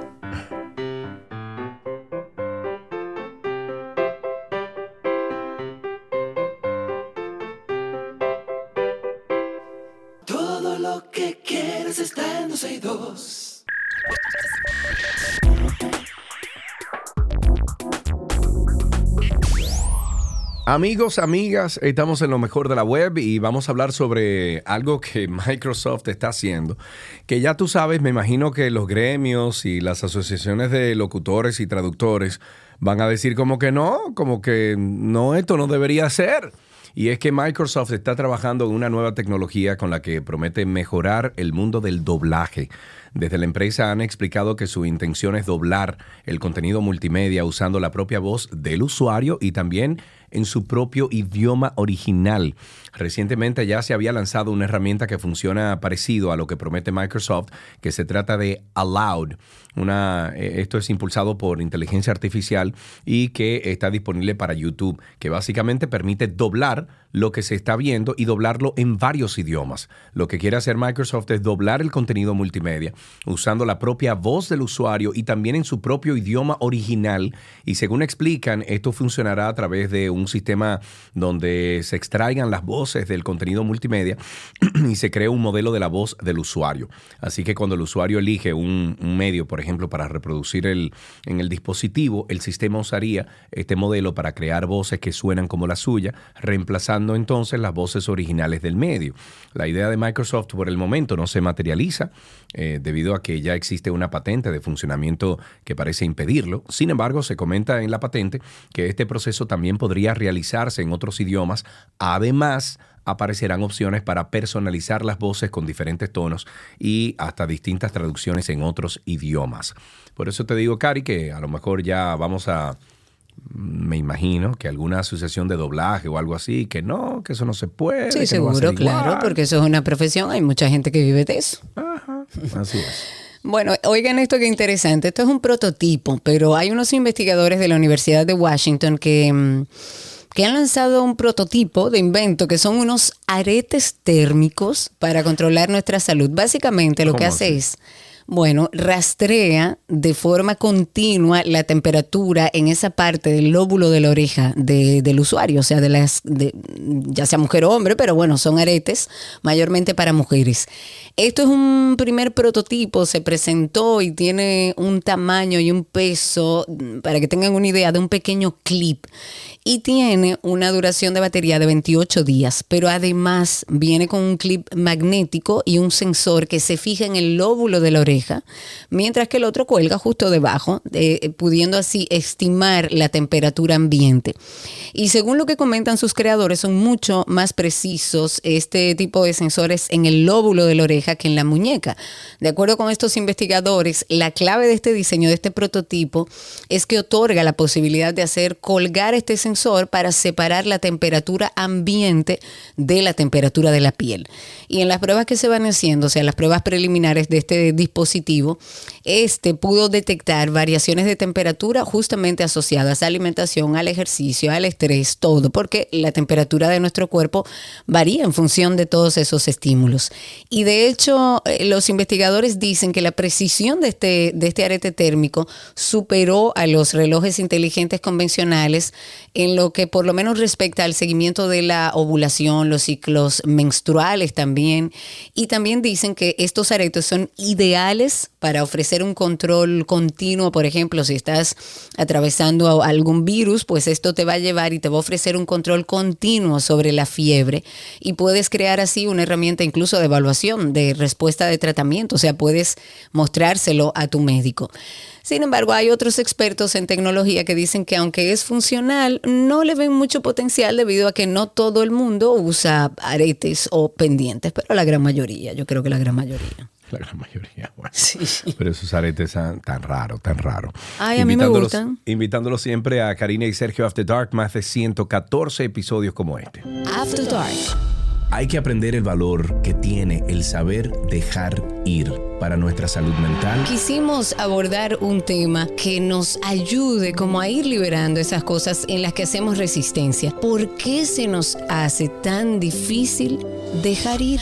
Amigos, amigas, estamos en lo mejor de la web y vamos a hablar sobre algo que Microsoft está haciendo. Que ya tú sabes, me imagino que los gremios y las asociaciones de locutores y traductores van a decir como que no, como que no, esto no debería ser. Y es que Microsoft está trabajando en una nueva tecnología con la que promete mejorar el mundo del doblaje. Desde la empresa han explicado que su intención es doblar el contenido multimedia usando la propia voz del usuario y también en su propio idioma original. Recientemente ya se había lanzado una herramienta que funciona parecido a lo que promete Microsoft, que se trata de Aloud. Una, eh, esto es impulsado por inteligencia artificial y que está disponible para YouTube, que básicamente permite doblar lo que se está viendo y doblarlo en varios idiomas. Lo que quiere hacer Microsoft es doblar el contenido multimedia usando la propia voz del usuario y también en su propio idioma original. Y según explican, esto funcionará a través de un sistema donde se extraigan las voces del contenido multimedia y se crea un modelo de la voz del usuario. Así que cuando el usuario elige un, un medio, por ejemplo, para reproducir el, en el dispositivo, el sistema usaría este modelo para crear voces que suenan como la suya, reemplazando entonces las voces originales del medio. La idea de Microsoft por el momento no se materializa eh, debido a que ya existe una patente de funcionamiento que parece impedirlo. Sin embargo, se comenta en la patente que este proceso también podría realizarse en otros idiomas. Además, aparecerán opciones para personalizar las voces con diferentes tonos y hasta distintas traducciones en otros idiomas. Por eso te digo, Cari, que a lo mejor ya vamos a, me imagino, que alguna asociación de doblaje o algo así, que no, que eso no se puede. Sí, no seguro, claro, porque eso es una profesión, hay mucha gente que vive de eso. Ajá, así es. Bueno, oigan esto que interesante. Esto es un prototipo, pero hay unos investigadores de la Universidad de Washington que, mm, que han lanzado un prototipo de invento que son unos aretes térmicos para controlar nuestra salud. Básicamente lo que ¿Cómo hace así? es, bueno, rastrea de forma continua la temperatura en esa parte del lóbulo de la oreja de- del usuario, o sea, de las, de, ya sea mujer o hombre, pero bueno, son aretes mayormente para mujeres. Esto es un primer prototipo, se presentó y tiene un tamaño y un peso, para que tengan una idea, de un pequeño clip. Y tiene una duración de batería de 28 días, pero además viene con un clip magnético y un sensor que se fija en el lóbulo de la oreja, mientras que el otro cuelga justo debajo, eh, pudiendo así estimar la temperatura ambiente. Y según lo que comentan sus creadores, son mucho más precisos este tipo de sensores en el lóbulo de la oreja que en la muñeca. De acuerdo con estos investigadores, la clave de este diseño, de este prototipo, es que otorga la posibilidad de hacer colgar este sensor para separar la temperatura ambiente de la temperatura de la piel. Y en las pruebas que se van haciendo, o sea, las pruebas preliminares de este dispositivo, este pudo detectar variaciones de temperatura justamente asociadas a alimentación, al ejercicio, al estrés, todo, porque la temperatura de nuestro cuerpo varía en función de todos esos estímulos. Y de hecho, eh, los investigadores dicen que la precisión de este, de este arete térmico superó a los relojes inteligentes convencionales en lo que por lo menos respecta al seguimiento de la ovulación, los ciclos menstruales también. Y también dicen que estos aretes son ideales para ofrecer un control continuo. Por ejemplo, si estás atravesando algún virus, pues esto te va a llevar y te va a ofrecer un control continuo sobre la fiebre. Y puedes crear así una herramienta incluso de evaluación, de respuesta de tratamiento. O sea, puedes mostrárselo a tu médico. Sin embargo, hay otros expertos en tecnología que dicen que aunque es funcional, no le ven mucho potencial debido a que no todo el mundo usa aretes o pendientes, pero la gran mayoría, yo creo que la gran mayoría. La gran mayoría. bueno. Sí. Pero esos aretes tan, tan raros, tan raros. Ay, a mí me Invitándolos- gustan. Invitándolos siempre a Karina y Sergio After Dark, más de 114 episodios como este. After Dark. Hay que aprender el valor que tiene el saber dejar ir para nuestra salud mental. Quisimos abordar un tema que nos ayude como a ir liberando esas cosas en las que hacemos resistencia. ¿Por qué se nos hace tan difícil dejar ir?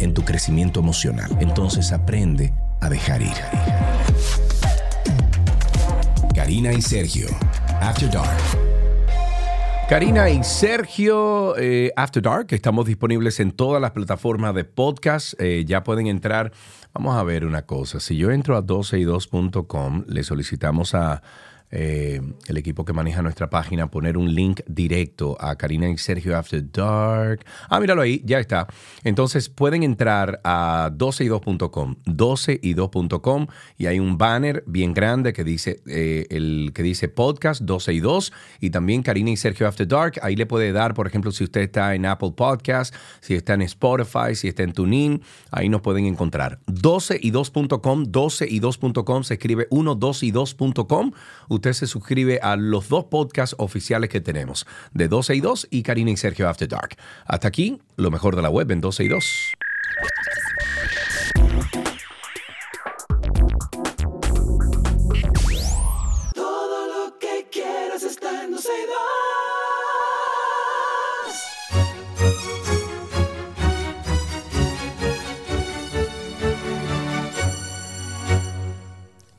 en tu crecimiento emocional. Entonces aprende a dejar ir. Karina y Sergio, After Dark. Karina y Sergio eh, After Dark, estamos disponibles en todas las plataformas de podcast. Eh, ya pueden entrar. Vamos a ver una cosa. Si yo entro a 12y2.com, le solicitamos a eh, el equipo que maneja nuestra página poner un link directo a Karina y Sergio After Dark. Ah, míralo ahí, ya está. Entonces pueden entrar a 12y2.com, 12y2.com y hay un banner bien grande que dice eh, el que dice podcast 12 y 2 y también Karina y Sergio After Dark. Ahí le puede dar, por ejemplo, si usted está en Apple Podcast, si está en Spotify, si está en TuneIn, ahí nos pueden encontrar. 12y2.com, 12y2.com se escribe 1, 2 y 2.com. Usted se suscribe a los dos podcasts oficiales que tenemos, de 12 y 2 y Karina y Sergio After Dark. Hasta aquí, lo mejor de la web en 12 y 2.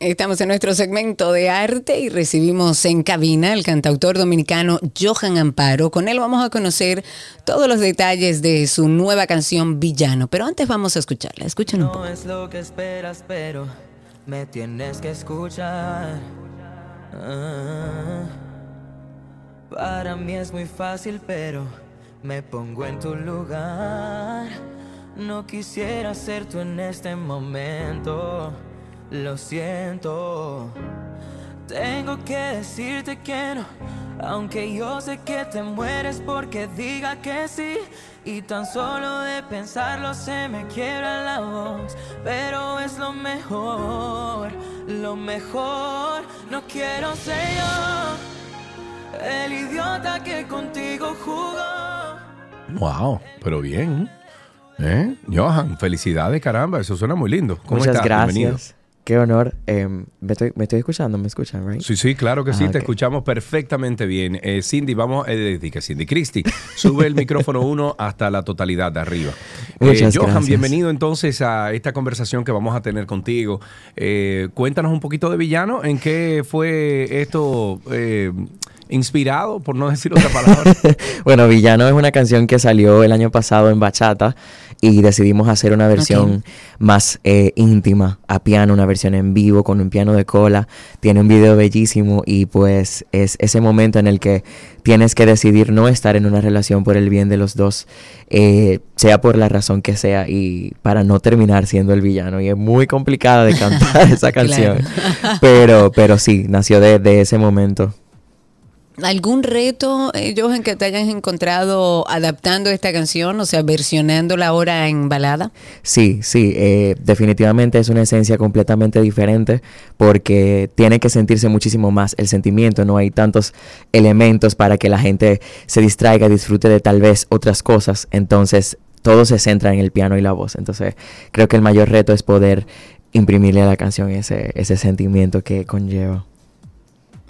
Estamos en nuestro segmento de arte y recibimos en cabina al cantautor dominicano Johan Amparo. Con él vamos a conocer todos los detalles de su nueva canción Villano. Pero antes vamos a escucharla. Escuchen un No poco. es lo que esperas, pero me tienes que escuchar. Ah, para mí es muy fácil, pero me pongo en tu lugar. No quisiera ser tú en este momento. Lo siento. Tengo que decirte que no, aunque yo sé que te mueres porque diga que sí. Y tan solo de pensarlo se me quiebra la voz, pero es lo mejor, lo mejor. No quiero ser yo, el idiota que contigo jugó. Wow, pero bien. ¿Eh? Johan, felicidades, caramba, eso suena muy lindo. ¿Cómo Muchas estás? gracias. Bienvenido. Qué honor. Em, me, estoy, me estoy escuchando, ¿me escuchan, right? Sí, sí, claro que sí, Ah, te escuchamos perfectamente bien. Eh, Cindy, vamos, eh, que Cindy, Cristi, sube el micrófono uno hasta la totalidad de arriba. Eh, Muchas Johan, gracias. bienvenido entonces a esta conversación que vamos a tener contigo. Eh, cuéntanos un poquito de Villano, ¿en qué fue esto eh, inspirado, por no decir otra palabra? Bueno, Villano es una canción que salió el año pasado en bachata y decidimos hacer una versión más eh, íntima a piano, una versión en vivo con un piano de cola. Tiene un video bellísimo y pues es ese momento en el que tienes que decidir no estar en una relación por el bien de los dos, eh, sea por la razón que sea y para no terminar siendo el villano. Y es muy complicada de cantar esa canción, pero, pero sí, nació de, de ese momento. ¿Algún reto, eh, Johan, que te hayas encontrado adaptando esta canción, o sea, versionándola ahora en balada? Sí, sí, eh, definitivamente es una esencia completamente diferente porque tiene que sentirse muchísimo más el sentimiento, no hay tantos elementos para que la gente se distraiga, disfrute de tal vez otras cosas, entonces todo se centra en el piano y la voz, entonces creo que el mayor reto es poder imprimirle a la canción ese, ese sentimiento que conlleva.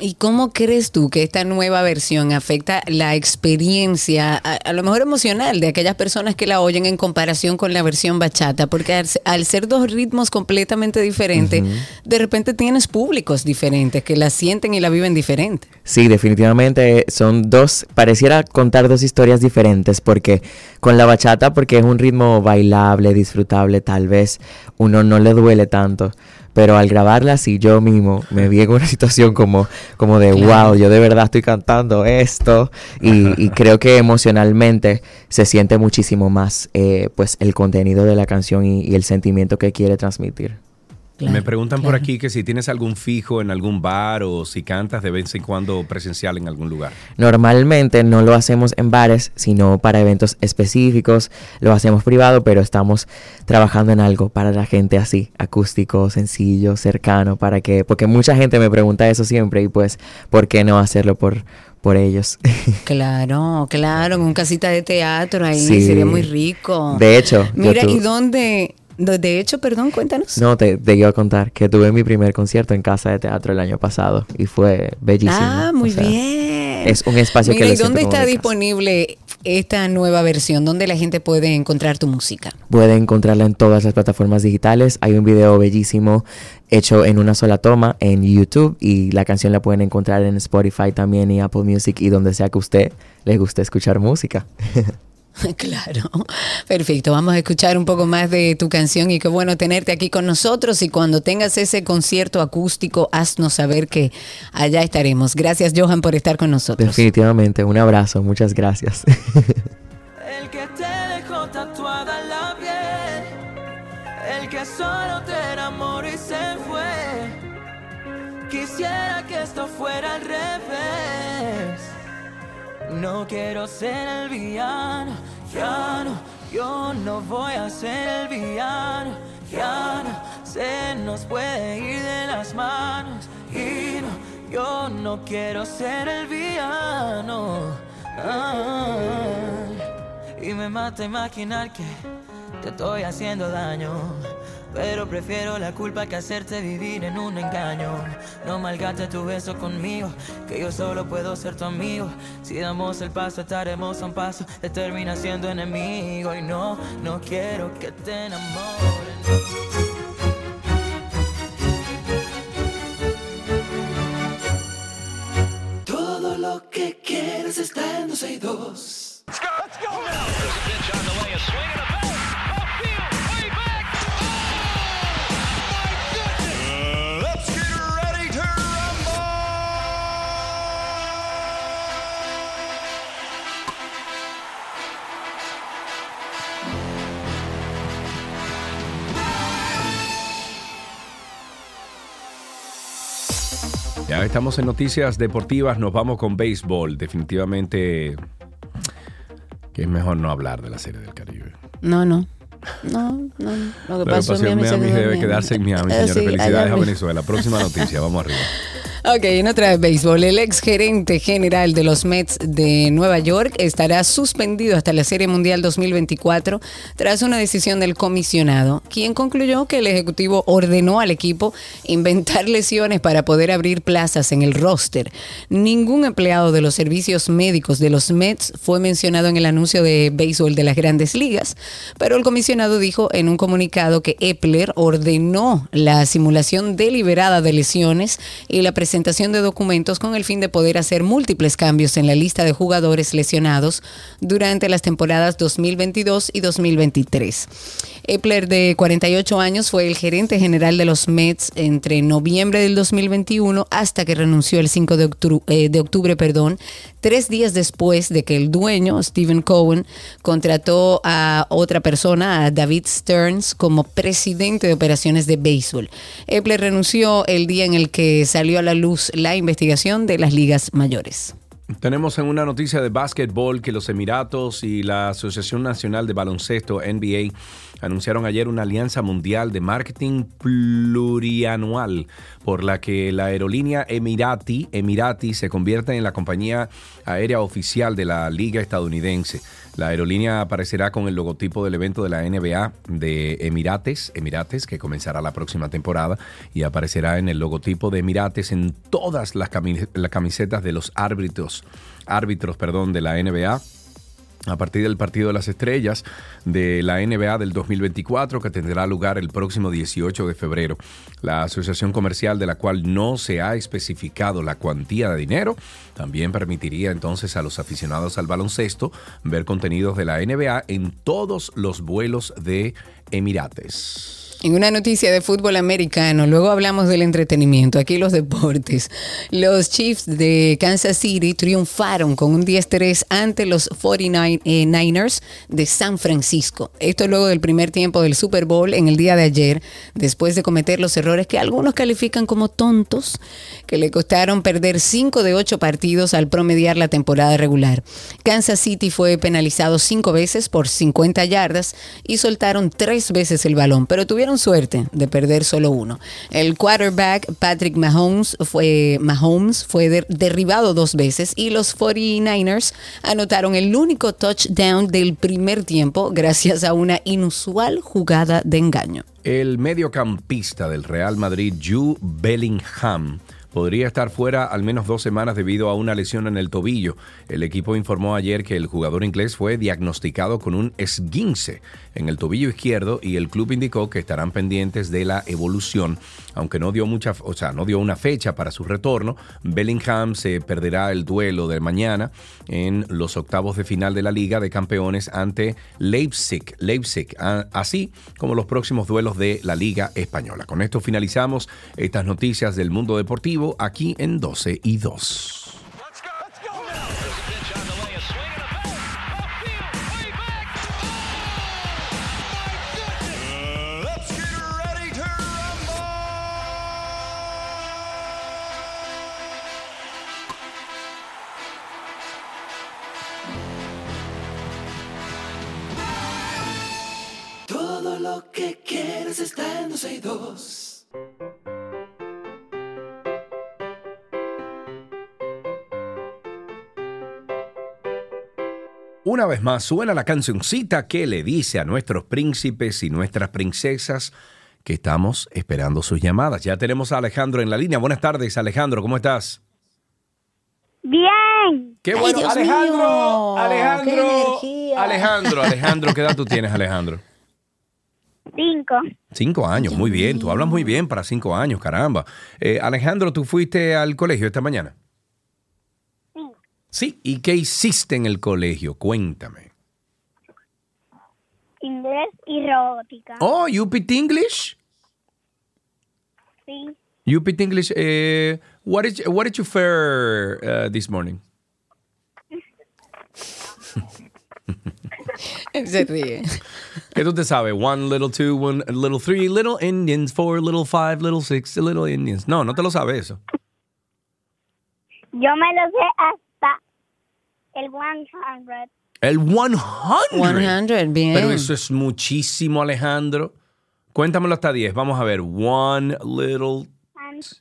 ¿Y cómo crees tú que esta nueva versión afecta la experiencia, a, a lo mejor emocional, de aquellas personas que la oyen en comparación con la versión bachata? Porque al, se- al ser dos ritmos completamente diferentes, de repente tienes públicos diferentes que la sienten y la viven diferente. Sí, definitivamente son dos, pareciera contar dos historias diferentes, porque con la bachata, porque es un ritmo bailable, disfrutable, tal vez uno no le duele tanto, pero al grabarla así yo mismo me vi en una situación como, como de Claro. wow, yo de verdad estoy cantando esto y, y creo que emocionalmente se siente muchísimo más eh, pues el contenido de la canción y, y el sentimiento que quiere transmitir. Me preguntan por aquí que si tienes algún fijo en algún bar o si cantas de vez en cuando presencial en algún lugar. Normalmente no lo hacemos en bares, sino para eventos específicos. Lo hacemos privado, pero estamos trabajando en algo para la gente así, acústico, sencillo, cercano, para que, porque mucha gente me pregunta eso siempre y pues, ¿por qué no hacerlo por, por ellos? Claro, claro, en un casita de teatro ahí Sí. sería muy rico. De hecho, yo Mira, ¿y dónde? De hecho, perdón, cuéntanos. no, te, te iba a contar que tuve mi primer concierto en casa de teatro el año pasado y fue bellísimo. Ah, muy O sea, bien. Es un espacio Mira, que ¿y lo dónde está disponible esta nueva versión? ¿Dónde la gente puede encontrar tu música? Puede encontrarla en todas las plataformas digitales. Hay un video bellísimo hecho en una sola toma en YouTube y la canción la pueden encontrar en Spotify también y Apple Music y donde sea que a usted le guste escuchar música. Claro, perfecto. Vamos a escuchar un poco más de tu canción y qué bueno tenerte aquí con nosotros. Y cuando tengas ese concierto acústico, haznos saber que allá estaremos. Gracias, Johan, por estar con nosotros. Definitivamente, un abrazo, muchas gracias. No quiero ser el villano, ya no, yo no voy a ser el villano, ya no, se nos puede ir de las manos y no, yo no quiero ser el villano. Ay, y me mata imaginar que te estoy haciendo daño. Pero prefiero la culpa que hacerte vivir en un engaño. No malgaste tu beso conmigo, que yo solo puedo ser tu amigo. Si damos el paso, estaremos a un paso. Te termina siendo enemigo. Y no, no quiero que te enamores. lo que quieres está en dos y dos. Let's go Ya estamos en noticias deportivas, nos vamos con béisbol. Definitivamente que es mejor no hablar de la serie del Caribe. No, no. No, no. Lo que Lo que pasó en se Miami quedó debe quedarse en Miami, Eh, señores. sí, Felicidades a en- Venezuela. Próxima noticia, vamos arriba. Ok, en otra de béisbol, el ex gerente general de los Mets de Nueva York estará suspendido hasta la Serie Mundial 2024 tras una decisión del comisionado, quien concluyó que el ejecutivo ordenó al equipo inventar lesiones para poder abrir plazas en el roster. Ningún empleado de los servicios médicos de los Mets fue mencionado en el anuncio de béisbol de las grandes ligas, pero el comisionado dijo en un comunicado que Epler ordenó la simulación deliberada de lesiones y la presentación de documentos con el fin de poder hacer múltiples cambios en la lista de jugadores lesionados durante las temporadas 2022 y 2023. Epler, de 48 años, fue el gerente general de los Mets entre noviembre del 2021 hasta que renunció el 5 de octubre, eh, de octubre perdón, tres días después de que el dueño, Stephen Cohen, contrató a otra persona, a David Stearns, como presidente de operaciones de béisbol. Epler renunció el día en el que salió a la luz la investigación de las ligas mayores. Tenemos en una noticia de básquetbol que los Emiratos y la Asociación Nacional de Baloncesto, NBA, anunciaron ayer una alianza mundial de marketing plurianual por la que la aerolínea Emirati, Emirati se convierte en la compañía aérea oficial de la liga estadounidense. La aerolínea aparecerá con el logotipo del evento de la NBA de Emirates, Emirates, que comenzará la próxima temporada, y aparecerá en el logotipo de Emirates en todas las, cami- las camisetas de los árbitros, árbitros, perdón, de la NBA a partir del partido de las estrellas de la NBA del 2024 que tendrá lugar el próximo 18 de febrero. La asociación comercial de la cual no se ha especificado la cuantía de dinero también permitiría entonces a los aficionados al baloncesto ver contenidos de la NBA en todos los vuelos de Emirates. En una noticia de fútbol americano, luego hablamos del entretenimiento, aquí los deportes. Los Chiefs de Kansas City triunfaron con un 10-3 ante los 49ers de San Francisco. Esto luego del primer tiempo del Super Bowl en el día de ayer, después de cometer los errores que algunos califican como tontos, que le costaron perder 5 de 8 partidos al promediar la temporada regular. Kansas City fue penalizado 5 veces por 50 yardas y soltaron 3 veces el balón, pero tuvieron suerte de perder solo uno. El quarterback Patrick Mahomes fue, Mahomes fue der- derribado dos veces y los 49ers anotaron el único touchdown del primer tiempo gracias a una inusual jugada de engaño. El mediocampista del Real Madrid, Jude Bellingham, podría estar fuera al menos dos semanas debido a una lesión en el tobillo. El equipo informó ayer que el jugador inglés fue diagnosticado con un esguince en el tobillo izquierdo y el club indicó que estarán pendientes de la evolución, aunque no dio mucha, o sea, no dio una fecha para su retorno. Bellingham se perderá el duelo de mañana en los octavos de final de la Liga de Campeones ante Leipzig, Leipzig, así como los próximos duelos de la Liga Española. Con esto finalizamos estas noticias del mundo deportivo aquí en 12 y 2. Una vez más suena la cancioncita que le dice a nuestros príncipes y nuestras princesas que estamos esperando sus llamadas. Ya tenemos a Alejandro en la línea. Buenas tardes, Alejandro, ¿cómo estás? Bien. Qué bueno, Alejandro, mío, Alejandro, qué. Alejandro, Alejandro, ¿qué edad tú tienes, Alejandro? Cinco. Cinco años, muy bien, tú hablas muy bien para cinco años, caramba. Eh, Alejandro, ¿tú fuiste al colegio esta mañana? Sí. ¿y qué hiciste en el colegio? Cuéntame. Inglés y robótica. Oh, you picked English? Sí. You picked English. eh, what, did, what did you fare uh, this morning? Se ríe. ¿Qué tú te sabes? One, little two, one, little three, little Indians, four, little five, little six, little Indians. No, no te lo sabes eso. Yo me lo sé el 100. El 100. 100, bien. Pero eso es muchísimo, Alejandro. Cuéntamelo hasta 10. Vamos a ver. One little. 1, 2,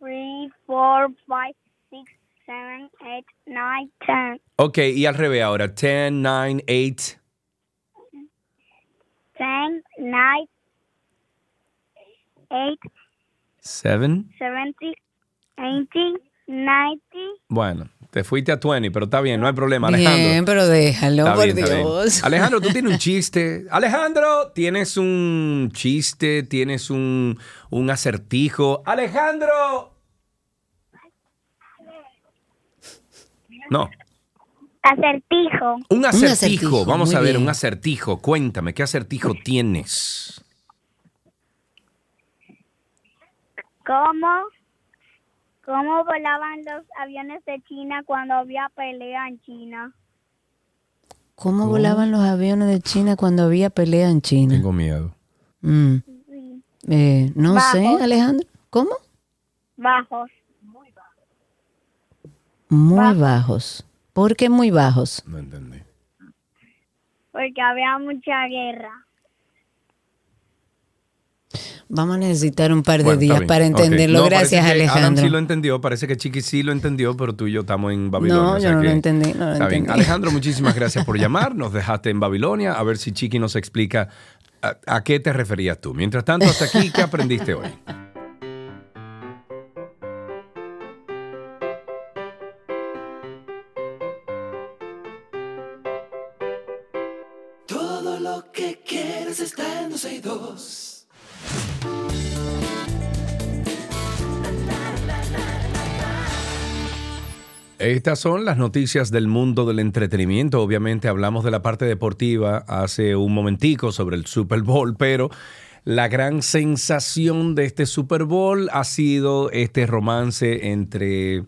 3, 4, 5, 6, 7, 8, 9, 10. Ok, y al revés ahora. 10, 9, 8. 10, 9, 8, 7. 70, 80, 90. Bueno, te fuiste a 20, pero está bien, no hay problema, Alejandro. Bien, pero déjalo, Está por bien. Dios. Alejandro, tú tienes un chiste. Alejandro, tienes un chiste, tienes un, un acertijo. Alejandro. No, Acertijo. un acertijo. acertijo, Vamos muy a ver, bien. un acertijo. Cuéntame, ¿qué acertijo tienes? ¿Cómo, ¿Cómo volaban los aviones de China cuando había pelea en China? ¿Cómo volaban los aviones de China cuando había pelea en China? Tengo miedo. Mm. Eh, no Bajos. sé, Alejandro. ¿Cómo? Bajos. Muy bajos. ¿Por qué muy bajos? No entendí. Porque había mucha guerra. Vamos a necesitar un par de Bueno, días para entenderlo. No, Gracias, que Adam Alejandro. sí lo entendió, parece que Chiqui sí lo entendió, pero tú y yo estamos en Babilonia. No, o yo no lo entendí, no lo Está bien. Alejandro, muchísimas gracias por llamar. Nos dejaste en Babilonia. A ver si Chiqui nos explica a, a qué te referías tú. Mientras tanto, hasta aquí, ¿qué aprendiste hoy? Estas son las noticias del mundo del entretenimiento. Obviamente hablamos de la parte deportiva hace un momentico sobre el Super Bowl, pero la gran sensación de este Super Bowl ha sido este romance entre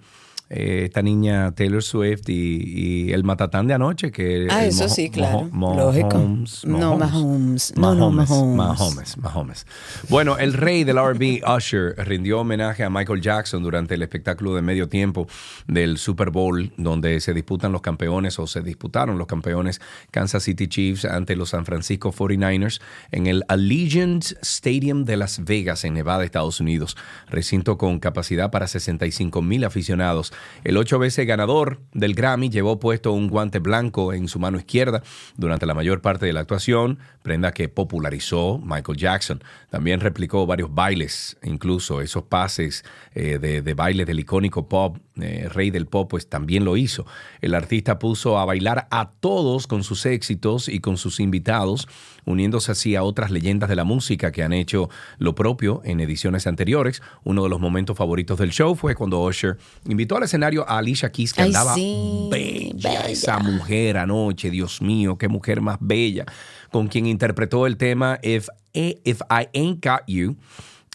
eh, esta niña Taylor Swift y, y el matatán de anoche, que Ah, eso sí, claro. Lógico. No, Mahomes. No, no. Mahomes, Mahomes. Bueno, el rey del R&B, Usher, rindió homenaje a Michael Jackson durante el espectáculo de medio tiempo del Super Bowl, donde se disputan los campeones o se disputaron los campeones Kansas City Chiefs ante los San Francisco 49ers en el Allegiant Stadium de Las Vegas, en Nevada, Estados Unidos. Recinto con capacidad para 65 mil aficionados. El ocho veces ganador del Grammy llevó puesto un guante blanco en su mano izquierda durante la mayor parte de la actuación, prenda que popularizó Michael Jackson. También replicó varios bailes, incluso esos pases eh, de, de baile del icónico pop, eh, rey del pop, pues también lo hizo. El artista puso a bailar a todos con sus éxitos y con sus invitados, uniéndose así a otras leyendas de la música que han hecho lo propio en ediciones anteriores. Uno de los momentos favoritos del show fue cuando Usher invitó al escenario a Alicia Keys, que Ay, andaba sí, bella, esa mujer anoche, Dios mío, qué mujer más bella, con quien interpretó el tema If, If I Ain't Got You.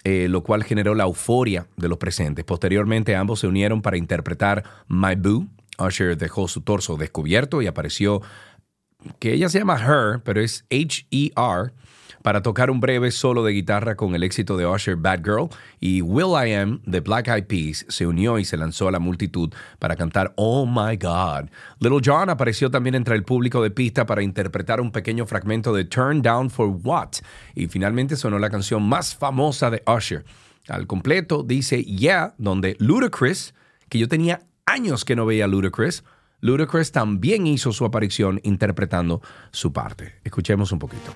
eh, lo cual generó la euforia de los presentes. Posteriormente, ambos se unieron para interpretar My Boo. Usher dejó su torso descubierto y apareció que ella se llama Her, pero es H-E-R, para tocar un breve solo de guitarra con el éxito de Usher Bad Girl. Y Will I Am de Black Eyed Peas se unió y se lanzó a la multitud para cantar Oh My God. Little John apareció también entre el público de pista para interpretar un pequeño fragmento de Turn Down for What. Y finalmente sonó la canción más famosa de Usher. Al completo dice Yeah, donde Ludacris, que yo tenía años que no veía Ludacris, Ludacris también hizo su aparición interpretando su parte. Escuchemos un poquito.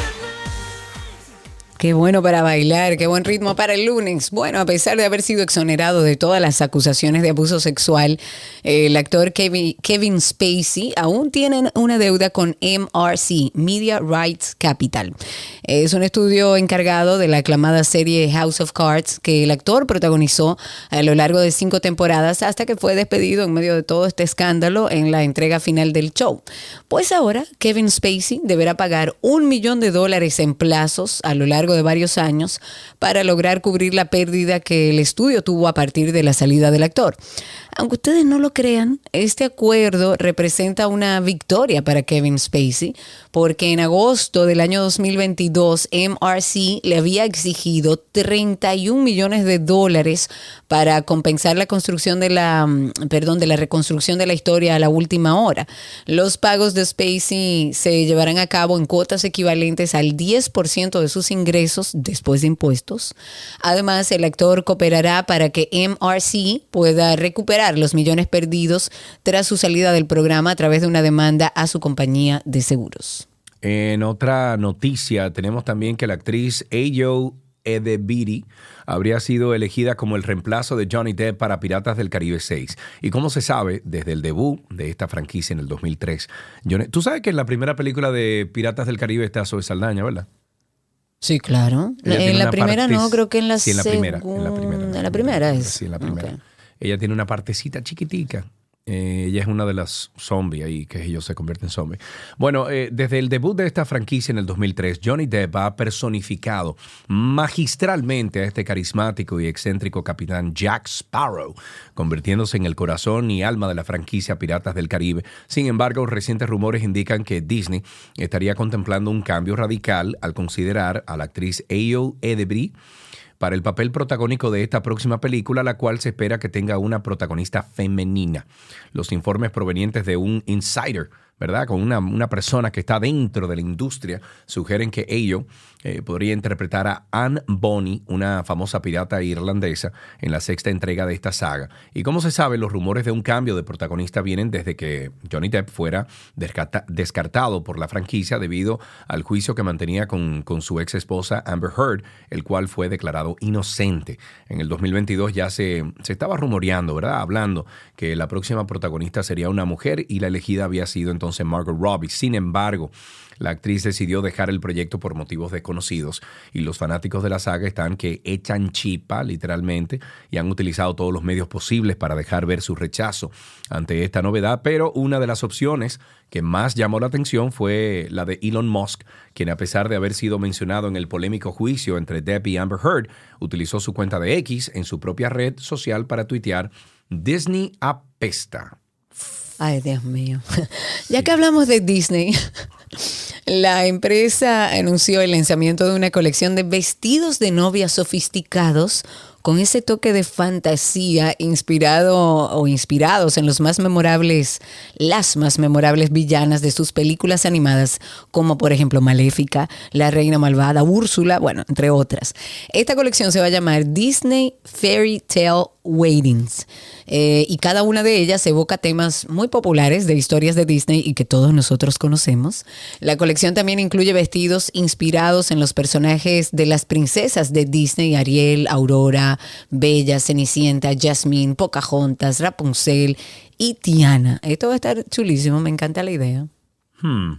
Qué bueno para bailar, qué buen ritmo para el lunes. Bueno, a pesar de haber sido exonerado de todas las acusaciones de abuso sexual, eh, el actor Kevin, Spacey aún tiene una deuda con MRC, Media Rights Capital. Es un estudio encargado de la aclamada serie House of Cards que el actor protagonizó a lo largo de cinco temporadas hasta que fue despedido en medio de todo este escándalo en la entrega final del show. Pues ahora Kevin Spacey deberá pagar un millón de dólares en plazos a lo largo de varios años para lograr cubrir la pérdida que el estudio tuvo a partir de la salida del actor. Aunque ustedes no lo crean, este acuerdo representa una victoria para Kevin Spacey, porque en agosto del año 2022 MRC le había exigido 31 millones de dólares para compensar la construcción de la, mm, perdón, de la reconstrucción de la historia a la última hora. Los pagos de Spacey se llevarán a cabo en cuotas equivalentes al 10% de sus ingresos después de impuestos. Además, el actor cooperará para que MRC pueda recuperar los millones perdidos tras su salida del programa a través de una demanda a su compañía de seguros. En otra noticia, tenemos también que la actriz Ayo Edebiri habría sido elegida como el reemplazo de Johnny Depp para Piratas del Caribe 6. Y como se sabe, desde el debut de esta franquicia en el 2003, Johnny- tú sabes que en la primera película de Piratas del Caribe está Zoe Saldaña, ¿verdad? Sí, claro. Ella En la primera no, creo que en la Sí, en la primera, en la segunda- primera. En la primera es. Sí, en la primera. Ella tiene una partecita chiquitica. Eh, ella es una de las zombies ahí, que ellos se convierten en zombies. Bueno, eh, desde el debut de esta franquicia en el 2003, Johnny Depp ha personificado magistralmente a este carismático y excéntrico capitán Jack Sparrow, convirtiéndose en el corazón y alma de la franquicia Piratas del Caribe. Sin embargo, recientes rumores indican que Disney estaría contemplando un cambio radical al considerar a la actriz Ayo Edebri para el papel protagónico de esta próxima película, la cual se espera que tenga una protagonista femenina. Los informes provenientes de un insider, ¿verdad? Con una, una persona que está dentro de la industria, sugieren que ello eh, podría interpretar a Anne Bonny, una famosa pirata irlandesa, en la sexta entrega de esta saga. Y como se sabe, los rumores de un cambio de protagonista vienen desde que Johnny Depp fuera descarta- descartado por la franquicia debido al juicio que mantenía con, con su ex esposa Amber Heard, el cual fue declarado inocente. En el 2022 ya se, se estaba rumoreando, ¿verdad? Hablando que la próxima protagonista sería una mujer y la elegida había sido entonces Margot Robbie. Sin embargo, la actriz decidió dejar el proyecto por motivos desconocidos y los fanáticos de la saga están que echan chipa, literalmente, y han utilizado todos los medios posibles para dejar ver su rechazo ante esta novedad, pero una de las opciones que más llamó la atención fue la de Elon Musk, quien a pesar de haber sido mencionado en el polémico juicio entre Depp y Amber Heard, utilizó su cuenta de X en su propia red social para tuitear Disney apesta. Ay, Dios mío. Ya que hablamos de Disney, la empresa anunció el lanzamiento de una colección de vestidos de novia sofisticados con ese toque de fantasía inspirado o inspirados en los más memorables, las más memorables villanas de sus películas animadas, como por ejemplo Maléfica, La Reina Malvada, Úrsula, bueno, entre otras. Esta colección se va a llamar Disney Fairy Tale Weddings. Eh, y cada una de ellas evoca temas muy populares de historias de Disney y que todos nosotros conocemos. La colección también incluye vestidos inspirados en los personajes de las princesas de Disney, Ariel, Aurora, Bella, Cenicienta, Jasmine, Pocahontas, Rapunzel y Tiana. Esto va a estar chulísimo, me encanta la idea. Hmm.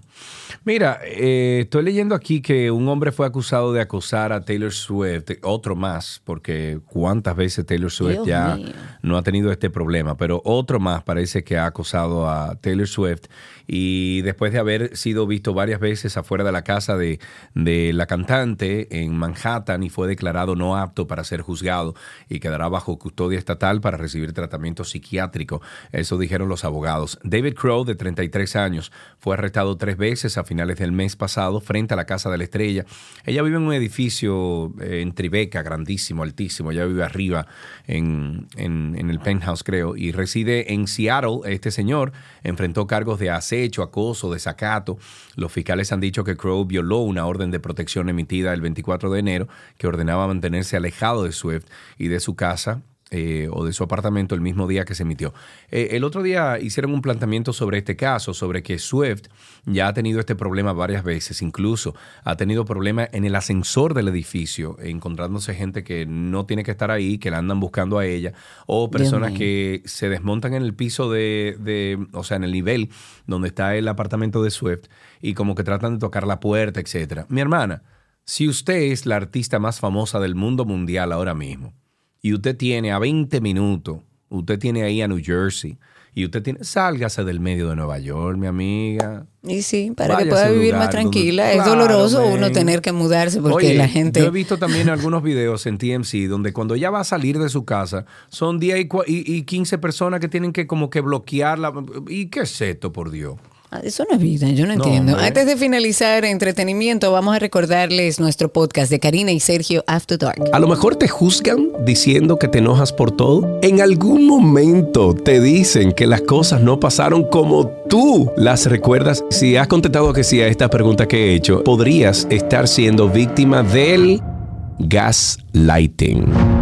Mira, eh, estoy leyendo aquí que un hombre fue acusado de acosar a Taylor Swift, otro más, porque cuántas veces Taylor Swift Dios ya mío. no ha tenido este problema, pero otro más parece que ha acosado a Taylor Swift y después de haber sido visto varias veces afuera de la casa de, de la cantante en Manhattan y fue declarado no apto para ser juzgado y quedará bajo custodia estatal para recibir tratamiento psiquiátrico. Eso dijeron los abogados. David Crow, de 33 años, fue arrestado arrestado tres veces a finales del mes pasado frente a la Casa de la Estrella. Ella vive en un edificio eh, en Tribeca, grandísimo, altísimo. Ella vive arriba en, en- en el penthouse, creo, y reside en Seattle. Este señor enfrentó cargos de acecho, acoso, desacato. Los fiscales han dicho que Crow violó una orden de protección emitida el 24 de enero que ordenaba mantenerse alejado de Swift y de su casa eh, o de su apartamento el mismo día que se emitió. Eh, el otro día hicieron un planteamiento sobre este caso, sobre que Swift ya ha tenido este problema varias veces, incluso ha tenido problemas en el ascensor del edificio, encontrándose gente que no tiene que estar ahí, que la andan buscando a ella, o personas que se desmontan en el piso de, de- o sea, en el nivel donde está el apartamento de Swift y como que tratan de tocar la puerta, etcétera. Mi hermana, si usted es la artista más famosa del mundo mundial ahora mismo, y usted tiene a 20 minutos, usted tiene ahí a New Jersey, y usted tiene, sálgase del medio de Nueva York, mi amiga. Y sí, para que pueda vivir más donde- tranquila. es Claro, doloroso uno tener que mudarse porque Oye, la gente... Yo he visto también algunos videos en TMC donde cuando ella va a salir de su casa, son 10 y, y, y 15 personas que tienen que como que bloquearla. ¿Y qué es esto, por Dios? Ah, Eso no es vida, yo no No, entiendo. hombre. Antes de finalizar entretenimiento, vamos a recordarles nuestro podcast de Karina y Sergio After Dark. A lo mejor te juzgan diciendo que te enojas por todo. En algún momento te dicen que las cosas no pasaron como tú las recuerdas. Si has contestado que sí a esta pregunta que he hecho, podrías estar siendo víctima del gaslighting.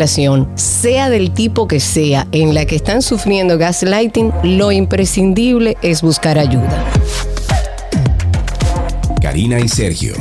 sea del tipo que sea, en la que están sufriendo gaslighting, lo imprescindible es buscar ayuda. Karina y Sergio,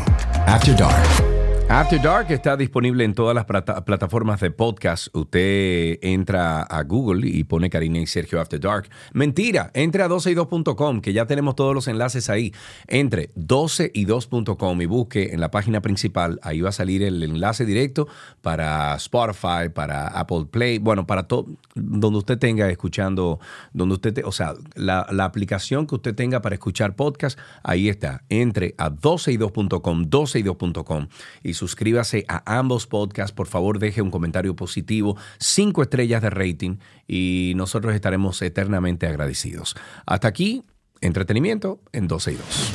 After Dark. After Dark está disponible en todas las plata- plataformas de podcast. Usted entra a Google y pone Karina y Sergio After Dark. Mentira, entre a 12y2.com, que ya tenemos todos los enlaces ahí. Entre 12y2.com y busque en la página principal, ahí va a salir el enlace directo para Spotify, para Apple Play, bueno, para todo, donde usted tenga escuchando, donde usted, te- o sea, la, la aplicación que usted tenga para escuchar podcast, ahí está. Entre a 12y2.com, 12y2.com y suscríbase a ambos podcasts. Por favor, deje un comentario positivo, cinco estrellas de rating y nosotros estaremos eternamente agradecidos. Hasta aquí, entretenimiento en 12 y 2.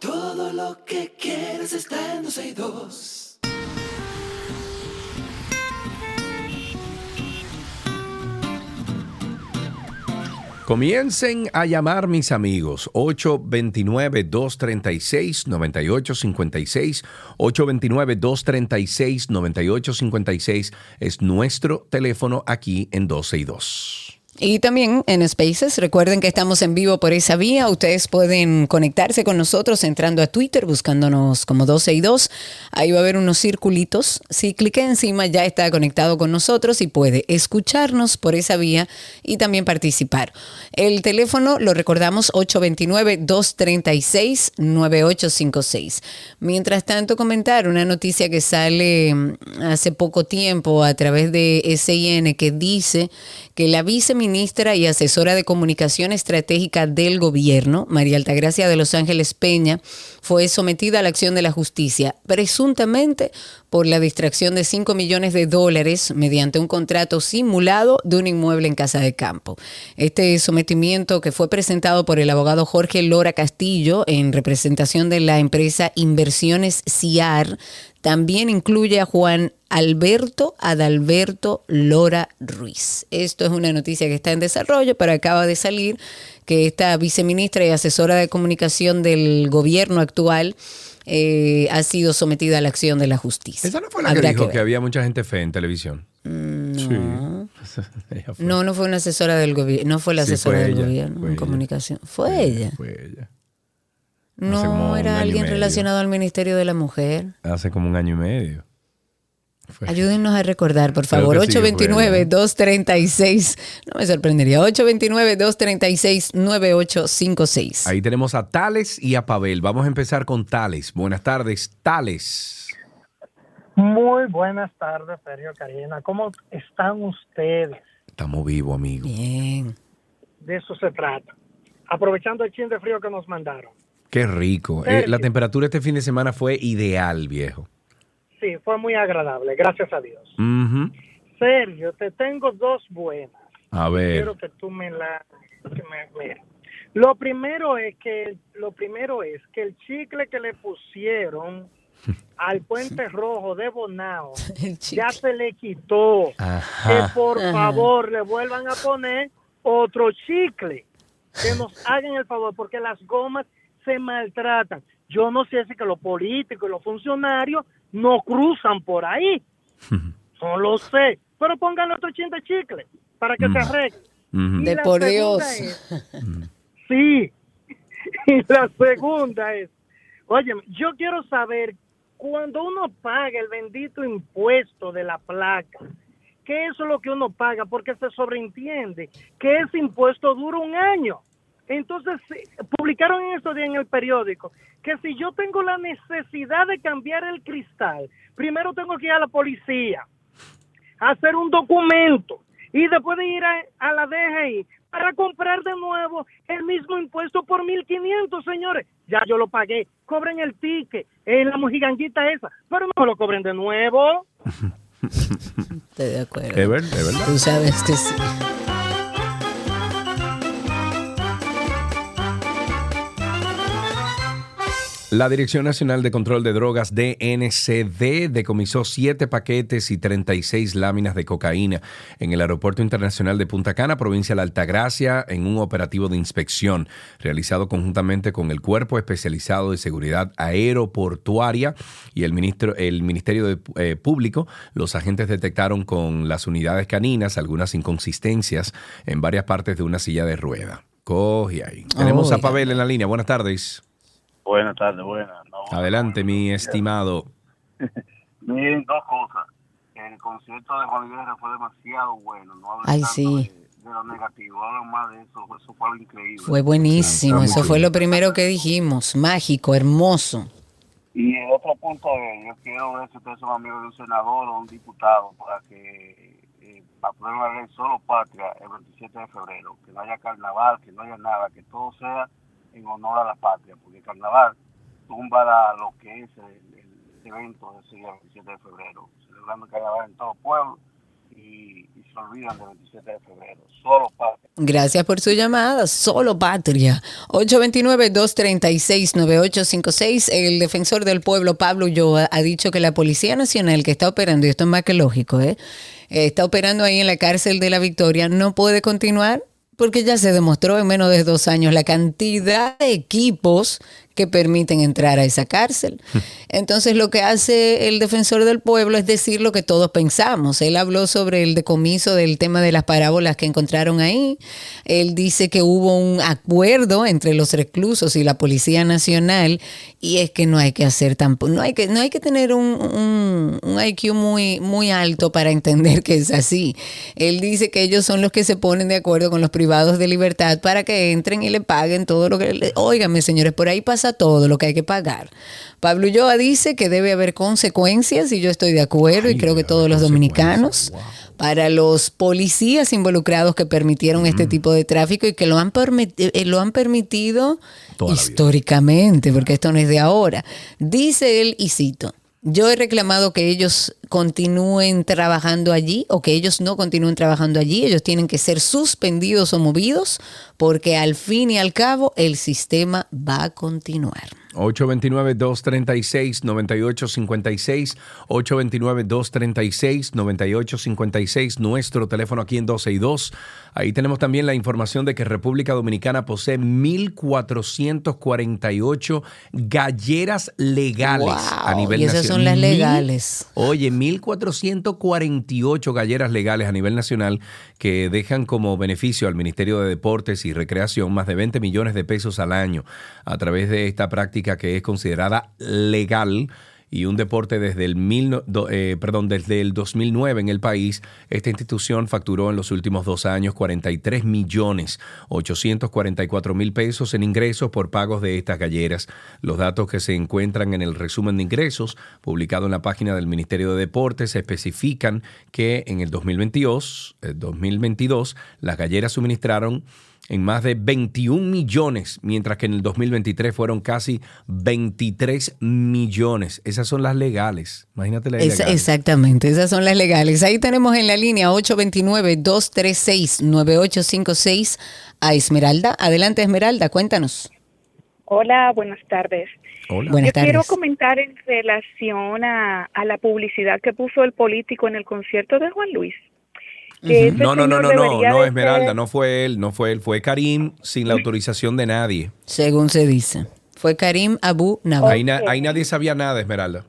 Todo lo que está en 12 y 2. Comiencen a llamar mis amigos 829-236-9856. 829-236-9856 es nuestro teléfono aquí en 12 y 2. Y también en Spaces, recuerden que estamos en vivo por esa vía. Ustedes pueden conectarse con nosotros entrando a Twitter, buscándonos como 12 y 2. Ahí va a haber unos circulitos. Si clique encima, ya está conectado con nosotros y puede escucharnos por esa vía y también participar. El teléfono lo recordamos 829-236-9856. Mientras tanto, comentar una noticia que sale mm, hace poco tiempo a través de SIN que dice que la viceministra y asesora de comunicación estratégica del gobierno, María Altagracia de Los Ángeles Peña, fue sometida a la acción de la justicia, presuntamente por la distracción de 5 millones de dólares mediante un contrato simulado de un inmueble en Casa de Campo. Este sometimiento que fue presentado por el abogado Jorge Lora Castillo en representación de la empresa Inversiones CIAR también incluye a Juan Alberto Adalberto Lora Ruiz. Esto es una noticia que está en desarrollo, pero acaba de salir que esta viceministra y asesora de comunicación del gobierno actual eh, ha sido sometida a la acción de la justicia. Esa no fue la que Habrá dijo ver. que, había mucha gente fe en televisión. No. Ella fue. No, no fue una asesora del gobierno, no fue la Sí, asesora fue del ella, gobierno en ella. comunicación. Fue ella. Fue ella. No, era alguien relacionado al Ministerio de la Mujer. Hace como un año y medio. Ayúdennos a recordar, por favor. Creo que sí, fue, 829-236. No me sorprendería. 829-236-9856. Ahí tenemos a Tales y a Pavel. Vamos a empezar con Tales. Buenas tardes, Tales. Muy buenas tardes, Sergio Karina. ¿Cómo están ustedes? Estamos vivos, amigo. Bien. De eso se trata. Aprovechando el chin de frío que nos mandaron. Qué rico. Eh, Sergio. la temperatura este fin de semana fue ideal, viejo. Sí, fue muy agradable, gracias a Dios. Ujú. Sergio, te tengo dos buenas. A ver. Quiero que tú me la... que me-. Lo primero es que lo primero es que el chicle que le pusieron al puente rojo de Bonao ya se le quitó. Que por Ajá. favor le vuelvan a poner otro chicle. Que nos hagan el favor, porque las gomas se maltratan. Yo no sé si que los políticos y los funcionarios no cruzan por ahí. No lo sé. Pero pongan otro chin de chicle para que se arregle. De por Dios. es- Sí. Y la segunda es, oye, yo quiero saber, cuando uno paga el bendito impuesto de la placa, ¿qué es lo que uno paga? Porque se sobreentiende que ese impuesto dura un año. Entonces, publicaron en estos días en el periódico que si yo tengo la necesidad de cambiar el cristal, primero tengo que ir a la policía, hacer un documento y después de ir a, a la DGI para comprar de nuevo el mismo impuesto por 1.500, señores. Ya yo lo pagué. Cobren el ticket en la mojiganguita esa, pero no lo cobren de nuevo. Estoy de acuerdo. Es ver- es verdad. Tú sabes que sí. La Dirección Nacional de Control de Drogas, DNCD, decomisó siete paquetes y 36 láminas de cocaína en el Aeropuerto Internacional de Punta Cana, provincia de la Altagracia, en un operativo de inspección realizado conjuntamente con el Cuerpo Especializado de Seguridad Aeroportuaria y el, ministro, el Ministerio de, eh, Público. Los agentes detectaron con las unidades caninas algunas inconsistencias en varias partes de una silla de rueda. Coge ahí. Tenemos a. Pavel en la línea. Buenas tardes. Buenas tardes, buenas. No, Adelante, mi estimado. miren, dos cosas. El concierto de Juan Guerra fue demasiado bueno. No hablen Ay, tanto sí. de, de lo negativo, hablan más de eso. Eso fue algo increíble. Fue buenísimo. Sí, Eso fue lo primero que dijimos. Mágico, hermoso. Y el otro punto es, yo quiero ver si ustedes son amigos de un senador o un diputado para que eh, aprueben la ley solo patria el 27 de febrero, que no haya carnaval, que no haya nada, que todo sea en honor a la patria, porque carnaval tumba lo que es el, el evento de ese día 27 de febrero, celebrando el carnaval en todo el pueblo y, se olvidan del 27 de febrero, solo patria. Gracias por su llamada. Solo Patria. 829-236-9856. El defensor del pueblo, Pablo Ulloa, ha dicho que la Policía Nacional que está operando, y esto es más que lógico. Eh, está operando ahí en la cárcel de la Victoria, no puede continuar porque ya se demostró en menos de dos años la cantidad de equipos que permiten entrar a esa cárcel. Entonces lo que hace el defensor del pueblo es decir lo que todos pensamos. Él habló sobre el decomiso del tema de las parábolas que encontraron ahí. Él dice que hubo un acuerdo entre los reclusos y la Policía Nacional y es que no hay que hacer tampoco, no hay que, no hay que tener un, un, un IQ muy, muy alto para entender que es así. Él dice que ellos son los que se ponen de acuerdo con los privados de libertad para que entren y le paguen todo lo que... Óigame, señores, por ahí pasa todo lo que hay que pagar. Pablo Ulloa dice que debe haber consecuencias y yo estoy de acuerdo y creo que todos los dominicanos para los policías involucrados que permitieron este tipo de tráfico y que lo han, eh, lo han permitido históricamente, porque esto no es de ahora. Dice él, y cito, yo he reclamado que ellos continúen trabajando allí o que ellos no continúen trabajando allí. Ellos tienen que ser suspendidos o movidos porque al fin y al cabo el sistema va a continuar. 829-236-9856. 829-236-9856. Nuestro teléfono aquí en 12 y 2. Ahí tenemos también la información de que República Dominicana posee 1.448 galleras legales Wow, a nivel y esas nacional. son las Mil- legales. Oye, 1.448 galleras legales a nivel nacional que dejan como beneficio al Ministerio de Deportes y Recreación más de 20 millones de pesos al año a través de esta práctica que es considerada legal y un deporte desde el, mil eh, perdón, desde el 2009 en el país, esta institución facturó en los últimos dos años 43 millones 844 mil pesos en ingresos por pagos de estas galleras. Los datos que se encuentran en el resumen de ingresos publicado en la página del Ministerio de Deportes especifican que en el 2022, eh, 2022 las galleras suministraron en más de 21 millones, mientras que en el 2023 fueron casi 23 millones. Esas son las legales. Imagínate las Es- ilegales. exactamente, esas son las legales. Ahí tenemos en la línea 829-236-9856 a Esmeralda. Adelante, Esmeralda, cuéntanos. Hola, buenas tardes. Hola. Buenas Yo quiero tardes. comentar en relación a, a la publicidad que puso el político en el concierto de Juan Luis. No, no, no, no, no, no, Esmeralda, ser- no fue él, no fue él, fue Karim sin la autorización de nadie. Según se dice. Fue Karim Abu Nabar. Ahí, na- ahí nadie sabía nada, Esmeralda.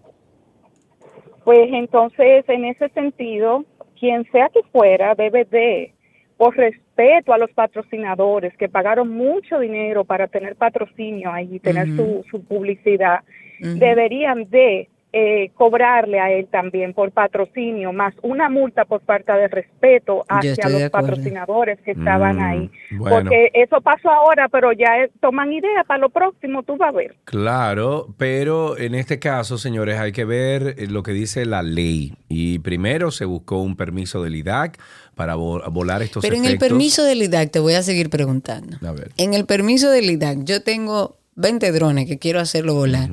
Pues entonces, en ese sentido, quien sea que fuera, debe de, por respeto a los patrocinadores que pagaron mucho dinero para tener patrocinio ahí, tener su, su publicidad, deberían de eh, cobrarle a él también por patrocinio, más una multa por falta de respeto hacia los patrocinadores que estaban Mm, ahí. bueno. Porque eso pasó ahora, pero ya eh, toman idea para lo próximo, tú vas a ver. Claro, pero en este caso, señores, hay que ver eh, lo que dice la ley. Y primero se buscó un permiso del IDAC para vo- volar estos Pero en el permiso del IDAC, te voy a seguir preguntando. A ver. En el permiso del IDAC, yo tengo 20 drones que quiero hacerlo volar.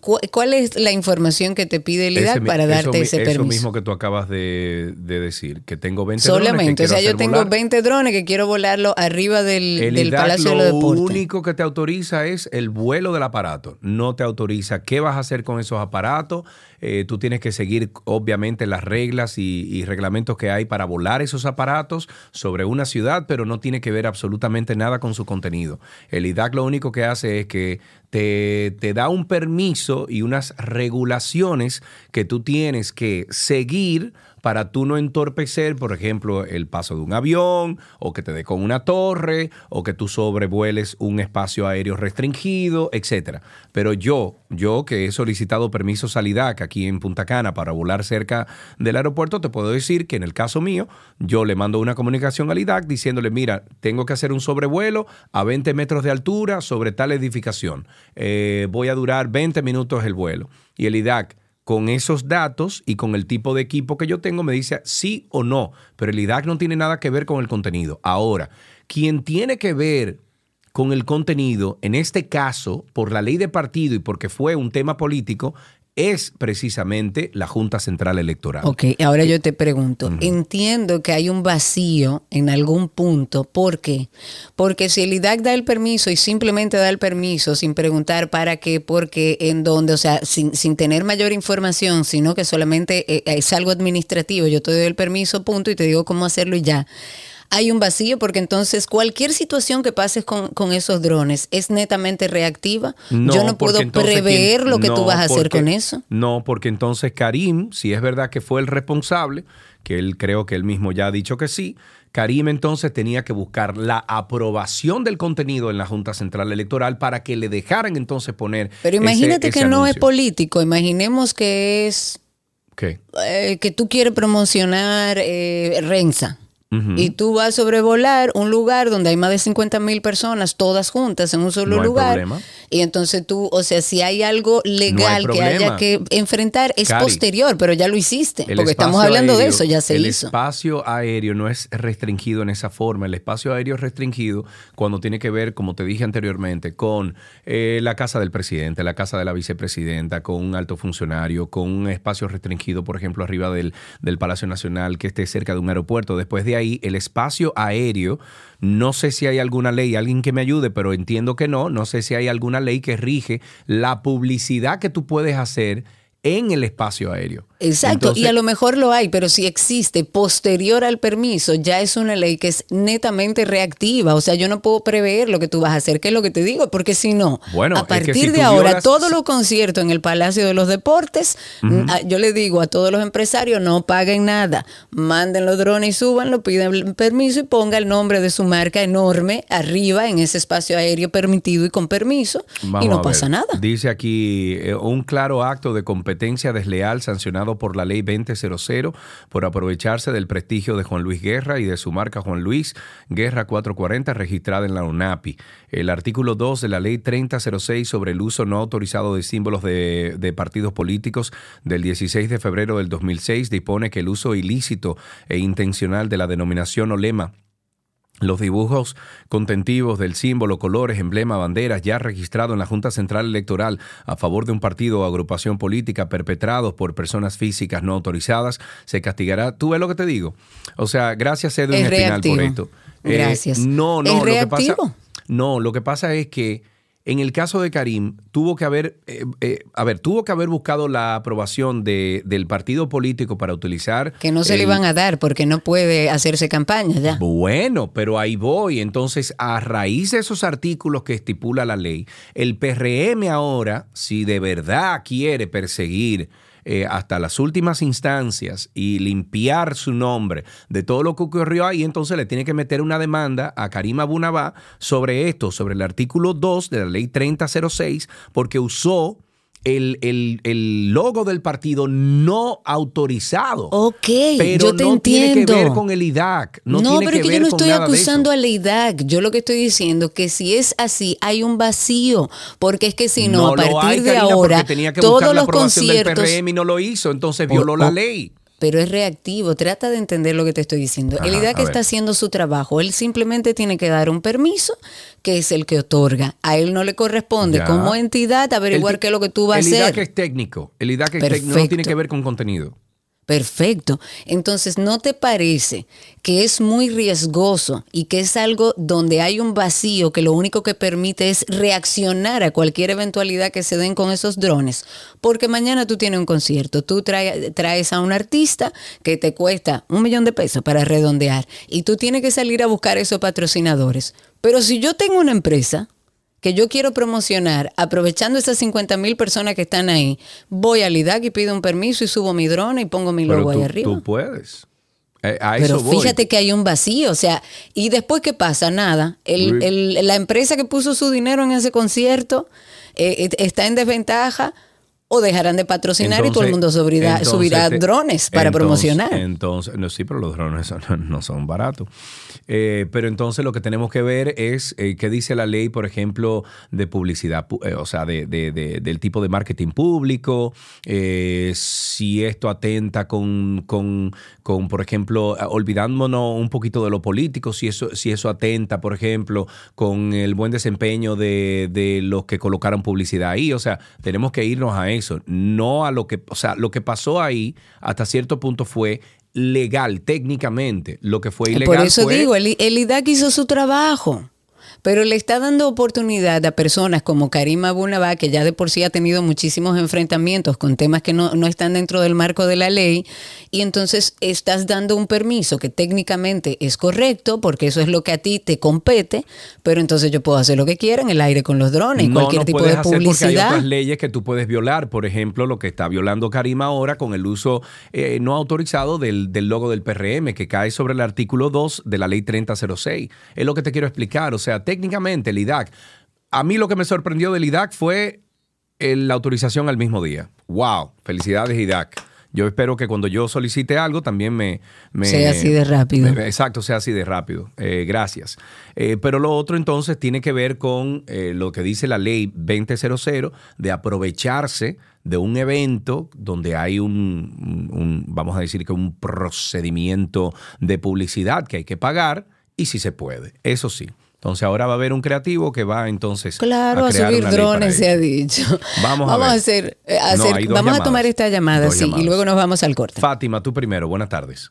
¿Cu- ¿Cuál es la información que te pide el IDAC para eso darte ese Eso permiso? mismo que tú acabas de, de decir, que tengo 20 drones Solamente, o sea, yo tengo volar. 20 drones que quiero volarlo arriba del, El del IDAC Palacio de lo los Deportes. único que te autoriza es el vuelo del aparato. No te autoriza qué vas a hacer con esos aparatos. Eh, tú tienes que seguir, obviamente, las reglas y, y reglamentos que hay para volar esos aparatos sobre una ciudad, pero no tiene que ver absolutamente nada con su contenido. El IDAC lo único que hace que te, te da un permiso y unas regulaciones que tú tienes que seguir para tú no entorpecer, por ejemplo, el paso de un avión, o que te dé con una torre, o que tú sobrevueles un espacio aéreo restringido, etcétera. Pero yo, yo que he solicitado permisos al IDAC aquí en Punta Cana para volar cerca del aeropuerto, te puedo decir que en el caso mío, yo le mando una comunicación al IDAC diciéndole, mira, tengo que hacer un sobrevuelo a 20 metros de altura sobre tal edificación. Eh, voy a durar 20 minutos el vuelo. Y el IDAC con esos datos y con el tipo de equipo que yo tengo, me dice sí o no. Pero el IDAC no tiene nada que ver con el contenido. Ahora, quien tiene que ver con el contenido, en este caso, por la ley de partido y porque fue un tema político, es precisamente la Junta Central Electoral. Ok, ahora yo te pregunto, entiendo que hay un vacío en algún punto, ¿por qué? Porque si el IDAC da el permiso y simplemente da el permiso sin preguntar para qué, por qué, en dónde, o sea, sin, sin tener mayor información, sino que solamente eh, es algo administrativo, yo te doy el permiso, punto, y te digo cómo hacerlo y ya. Hay un vacío porque entonces cualquier situación que pases con, con esos drones es netamente reactiva. yo no puedo prever quien- lo que tú vas a hacer con eso. No, porque entonces Karim, si es verdad que fue el responsable, que él creo que él mismo ya ha dicho que sí, Karim entonces tenía que buscar la aprobación del contenido en la Junta Central Electoral para que le dejaran entonces poner. Pero imagínate ese que no es político, imaginemos que es ¿Qué? eh, que tú quieres promocionar eh, Renza. Y tú vas a sobrevolar un lugar donde hay más de 50 mil personas, todas juntas en un solo No lugar. problema. Y entonces tú, o sea, si hay algo legal que haya que enfrentar, es Cari, posterior, pero ya lo hiciste. El Porque estamos hablando de eso, ya se el hizo. espacio aéreo no es restringido en esa forma. El espacio aéreo es restringido cuando tiene que ver, como te dije anteriormente, con eh, la casa del presidente, la casa de la vicepresidenta, con un alto funcionario, con un espacio restringido, por ejemplo, arriba del, del Palacio Nacional que esté cerca de un aeropuerto. Después de ahí, el espacio aéreo, no sé si hay alguna ley, alguien que me ayude, pero entiendo que no, no sé si hay alguna ley que rige la publicidad que tú puedes hacer en el espacio aéreo. Exacto, y a lo mejor lo hay, pero si existe posterior al permiso, ya es una ley que es netamente reactiva. O sea, yo no puedo prever lo que tú vas a hacer, que es lo que te digo, porque si no, Bueno, a es que partir si de ahora, violas- todos los conciertos en el Palacio de los Deportes, yo le digo a todos los empresarios, no paguen nada, manden los drones y súbanlo, pidan permiso y ponga el nombre de su marca enorme arriba en ese espacio aéreo permitido y con permiso, Vamos y no pasa nada. Dice aquí eh, un claro acto de competencia desleal sancionado por la ley 2000 por aprovecharse del prestigio de Juan Luis Guerra y de su marca Juan Luis Guerra 440 registrada en la UNAPI. El artículo 2 de la ley 3006 sobre el uso no autorizado de símbolos de, de partidos políticos del 16 de febrero del 2006 dispone que el uso ilícito e intencional de la denominación o lema los dibujos contentivos del símbolo, colores, emblema, banderas ya registrado en la Junta Central Electoral a favor de un partido o agrupación política perpetrados por personas físicas no autorizadas se castigará. ¿Tú ves lo que te digo? O sea, gracias Edwin Es Espinal por reactivo. esto. Eh, Gracias. no, no, ¿Es lo que pasa, reactivo? no, lo que pasa es que en el caso de Karim tuvo que haber, eh, eh, a ver, tuvo que haber buscado la aprobación de, del partido político para utilizar Que no se le iban a dar porque no puede hacerse campaña ya. bueno, pero ahí voy. Entonces, a raíz de esos artículos que estipula la ley, el PRM ahora, si de verdad quiere perseguir eh, hasta las últimas instancias y limpiar su nombre de todo lo que ocurrió ahí, entonces le tiene que meter una demanda a Karim Abunabá sobre esto, sobre el artículo 2 de la ley 3006, porque usó el, el- el logo del partido no autorizado. Ok, pero yo te no tiene que ver entiendo. con el IDAC. No, No, tiene pero que es que ver yo no estoy acusando eso. a la IDAC. Yo lo que estoy diciendo que si es así, hay un vacío. Porque es que si no, a partir hay, de Karina, ahora, porque tenía que buscar todos la los aprobación del conciertos. PRM y no lo hizo, entonces violó O- la ley. Pero es reactivo, trata de entender lo que te estoy diciendo. el Ajá, IDAC a está ver. haciendo su trabajo, él simplemente tiene que dar un permiso, que es el que otorga. A él no le corresponde Ya. como entidad averiguar El- qué es lo que tú vas a El IDAC hacer. es técnico. El IDAC es técnico, no tiene que ver con contenido. Perfecto. Entonces, ¿no te parece que es muy riesgoso y que es algo donde hay un vacío que lo único que permite es reaccionar a cualquier eventualidad que se den con esos drones? Porque mañana tú tienes un concierto, tú trae- traes a un artista que te cuesta un millón de pesos para redondear y tú tienes que salir a buscar esos patrocinadores. Pero si yo tengo una empresa que yo quiero promocionar, aprovechando esas 50 mil personas que están ahí, voy al IDAC y pido un permiso y subo mi drone y pongo mi Pero logo ahí arriba. tú puedes. Eh, a Pero eso voy. fíjate que hay un vacío, o sea, y después qué pasa, nada. El- el- la empresa que puso su dinero en ese concierto eh, eh, está en desventaja o dejarán de patrocinar y todo el mundo subirá, entonces subirá te- drones para entonces- promocionar. Entonces, no, sí, pero los drones son- no son baratos. Eh, pero entonces lo que tenemos que ver es eh, qué dice la ley, por ejemplo, de publicidad, pu- eh, o sea, de, de- de- del tipo de marketing público, eh, si esto atenta con, con, con, por ejemplo, eh, olvidándonos un poquito de lo político, si eso, si eso atenta, por ejemplo, con el buen desempeño de, de los que colocaron publicidad ahí. O sea, tenemos que irnos a eso, no a lo que, o sea, lo que pasó ahí hasta cierto punto fue legal técnicamente. Lo que fue ilegal Por eso fue- digo, el, el IDAC hizo su trabajo. Pero le está dando oportunidad a personas como Karim Abunabá, que ya de por sí ha tenido muchísimos enfrentamientos con temas que no, no están dentro del marco de la ley, y entonces estás dando un permiso que técnicamente es correcto, porque eso es lo que a ti te compete, pero entonces yo puedo hacer lo que quiera en el aire con los drones, no, cualquier no tipo puedes de hacer porque hay publicidad. otras leyes que tú puedes violar. Por ejemplo, lo que está violando Karim ahora con el uso eh, no autorizado del, del logo del PRM, que cae sobre el artículo 2 de la ley 3006. Es lo que te quiero explicar. O sea, técnicamente el IDAC, a mí lo que me sorprendió del IDAC fue el- la autorización al mismo día. ¡Wow! Felicidades, IDAC. Yo espero que cuando yo solicite algo también me... me- Sea así de rápido. me- exacto, sea así de rápido. Eh, gracias. Eh, pero lo otro entonces tiene que ver con eh, lo que dice la ley 2000 de aprovecharse de un evento donde hay un, un- un, vamos a decir que un procedimiento de publicidad que hay que pagar y si se puede. Eso sí. Entonces ahora va a haber un creativo que va entonces Claro, a, crear subir una ley para drones, se ha dicho. Vamos a ver. hacer, eh, a vamos a llamadas. tomar esta llamada, sí, llamadas. y luego nos vamos al corte. Fátima, tú primero. Buenas tardes.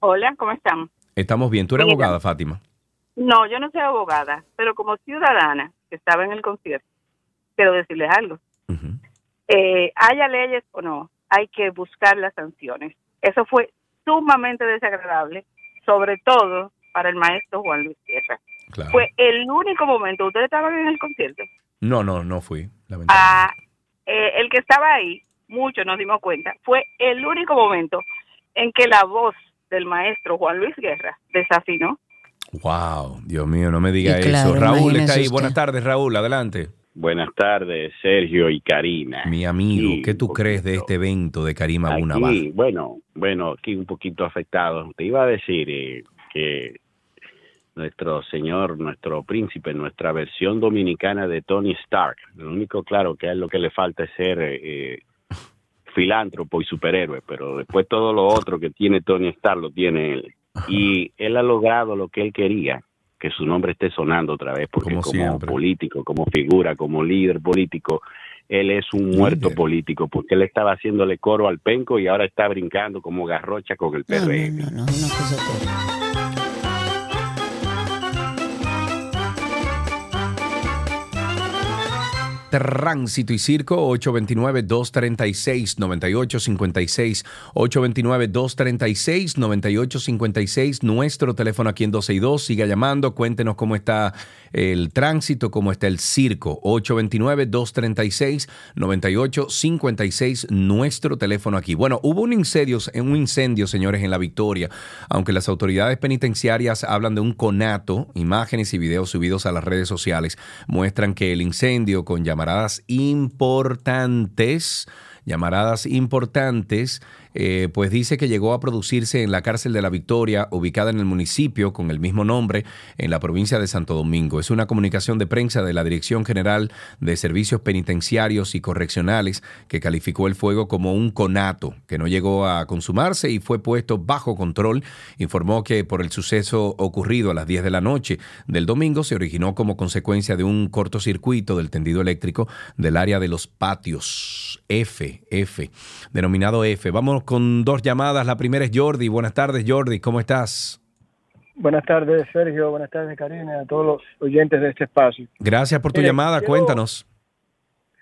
Hola, ¿cómo están? Estamos bien. ¿Tú eres Mira. abogada, Fátima? No, yo no soy abogada, pero como ciudadana que estaba en el concierto, quiero decirles algo. eh, haya leyes o no, hay que buscar las sanciones. Eso fue sumamente desagradable, sobre todo para el maestro Juan Luis Fue el único momento, ustedes estaban en el concierto, No, no, no fui. Ah, eh, el que estaba ahí, muchos nos dimos cuenta, fue el único momento en que la voz del maestro Juan Luis Guerra desafinó. Wow, Dios mío, no me diga Y eso. claro, Raúl está ahí. usted. Buenas tardes, Raúl, adelante. Buenas tardes, Sergio y Karina. Mi amigo, Sí, ¿qué tú crees de este evento de Karim Abunabal? Aquí, bueno, bueno, aquí un poquito afectado. Te iba a decir eh, que nuestro señor, nuestro príncipe, nuestra versión dominicana de Tony Stark, lo único claro que a él lo que le falta es ser eh, filántropo y superhéroe, pero después todo lo otro que tiene Tony Stark lo tiene él. Y él ha logrado lo que él quería, que su nombre esté sonando otra vez, porque como, político, como figura, como líder político, él es un muerto político, porque él estaba haciéndole coro al penco y ahora está brincando como garrocha con el PRM. Tránsito y Circo 829-236-9856 829-236-9856 nuestro teléfono aquí en 262 siga llamando cuéntenos cómo está el tránsito cómo está el circo. 829-236-9856 nuestro teléfono aquí. Bueno hubo un incendio un incendio señores en la Victoria. Aunque las autoridades penitenciarias hablan de un conato imágenes y videos subidos a las redes sociales muestran que el incendio con llamaradas importantes, llamaradas importantes, eh, pues dice que llegó a producirse en la cárcel de la Victoria, ubicada en el municipio con el mismo nombre, en la provincia de Santo Domingo. Es una comunicación de prensa de la Dirección General de Servicios Penitenciarios y Correccionales que calificó el fuego como un conato que no llegó a consumarse y fue puesto bajo control. Informó que por el suceso ocurrido a las 10 de la noche del domingo se originó como consecuencia de un cortocircuito del tendido eléctrico del área de los patios F, F, denominado F. Vamos con dos llamadas. La primera es Jordi. Buenas tardes, Jordi. ¿Cómo estás? Buenas tardes, Sergio. Buenas tardes, Karina, a todos los oyentes de este espacio. Gracias por tu llamada. quiero- Cuéntanos.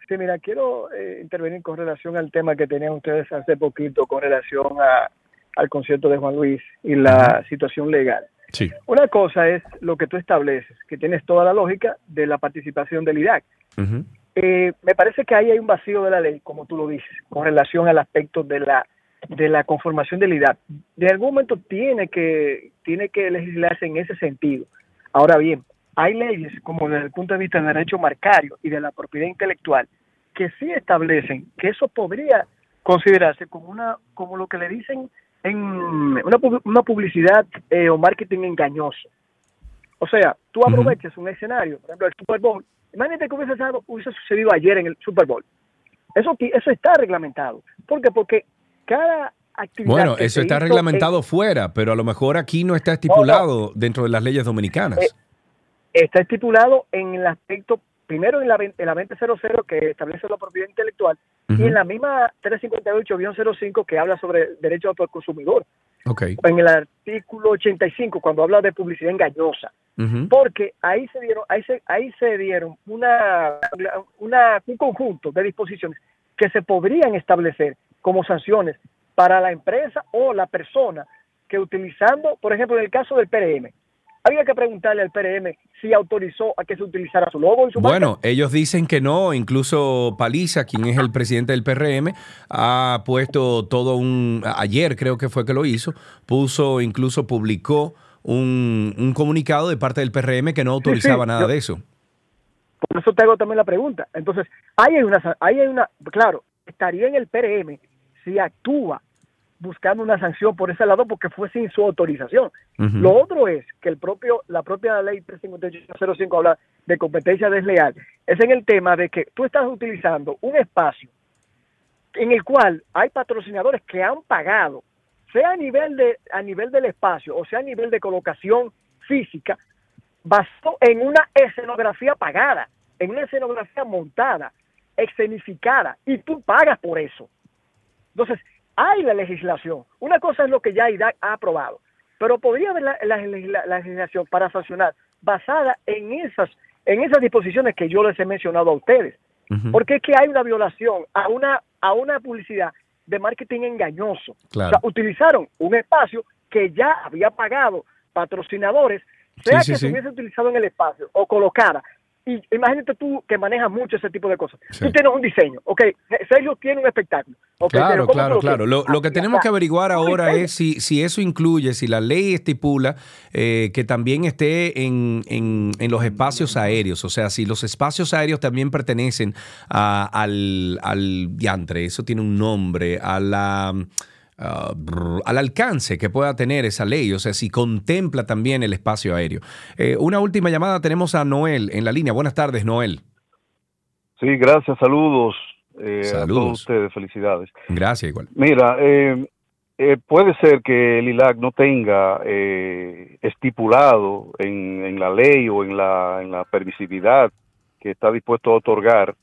Sí, mira, quiero eh, intervenir con relación al tema que tenían ustedes hace poquito con relación a- al concierto de Juan Luis y la situación legal. Sí. Una cosa es lo que tú estableces, que tienes toda la lógica de la participación del IRAC. Eh, me parece que ahí hay un vacío de la ley, como tú lo dices, con relación al aspecto de la de la conformación del IDAC. De algún momento tiene que tiene que legislarse en ese sentido. Ahora bien, hay leyes como desde el punto de vista del derecho marcario y de la propiedad intelectual que sí establecen que eso podría considerarse como una como lo que le dicen en una, una publicidad eh, o marketing engañoso. O sea, tú aprovechas un escenario, por ejemplo, el Super Bowl. Imagínate que hubiese, hubiese sucedido ayer en el Super Bowl. Eso, eso está reglamentado. ¿Por qué? Porque cada actividad. Bueno, que eso se está hizo reglamentado fuera, pero a lo mejor aquí no está estipulado dentro de las leyes dominicanas. Eh, está estipulado en el aspecto, primero en la, en la 2000 que establece la propiedad intelectual y en la misma 358-05 que habla sobre derecho de autor consumidor. Ok. En el artículo 85 cuando habla de publicidad engañosa. Porque ahí se dieron, ahí se, ahí se dieron una, una, un conjunto de disposiciones que se podrían establecer como sanciones para la empresa o la persona que utilizando, por ejemplo, en el caso del PRM, había que preguntarle al PRM si autorizó a que se utilizara su logo y su marca. Bueno, ellos dicen que no, incluso Paliza, quien es el presidente del PRM, ha puesto todo un, ayer creo que fue que lo hizo, puso, incluso publicó un, un comunicado de parte del PRM que no autorizaba nada yo- de eso. Por eso te hago también la pregunta. Entonces, ahí hay una, ahí hay una, claro, estaría en el PRM si actúa buscando una sanción por ese lado porque fue sin su autorización. Lo otro es que el propio, la propia ley 35805 habla de competencia desleal. Es en el tema de que tú estás utilizando un espacio en el cual hay patrocinadores que han pagado, sea a nivel de a nivel del espacio o sea a nivel de colocación física, basado en una escenografía pagada, en una escenografía montada, escenificada, y tú pagas por eso. Entonces, hay la legislación. Una cosa es lo que ya IDAC ha aprobado, pero podría haber la, la- la- la legislación para sancionar basada en esas, en esas disposiciones que yo les he mencionado a ustedes. Porque es que hay una violación a una, a una publicidad de marketing engañoso. Claro. O sea, utilizaron un espacio que ya había pagado patrocinadores, sea Sí, sí, que sí. se hubiese utilizado en el espacio o colocara. Y imagínate tú que manejas mucho ese tipo de cosas. Sí. Tú tienes un diseño, ok, Sergio tiene un espectáculo. ok, pero Claro, ¿cómo tú claro, claro. Lo, lo que Así, tenemos que averiguar ahora es si, si eso incluye, si la ley estipula eh, que también esté en, en- en los espacios aéreos, o sea, si los espacios aéreos también pertenecen a- al, al diantre, eso tiene un nombre, a la... ah, al alcance que pueda tener esa ley, o sea, si contempla también el espacio aéreo. Eh, una última llamada, tenemos a Noel en la línea. Buenas tardes, Noel. Sí, gracias, saludos, eh, a Saludos. todos ustedes, felicidades. Gracias, igual. Mira, eh, eh, puede ser que el ILAC no tenga eh, estipulado en, en la ley o en la, en la permisividad que está dispuesto a otorgar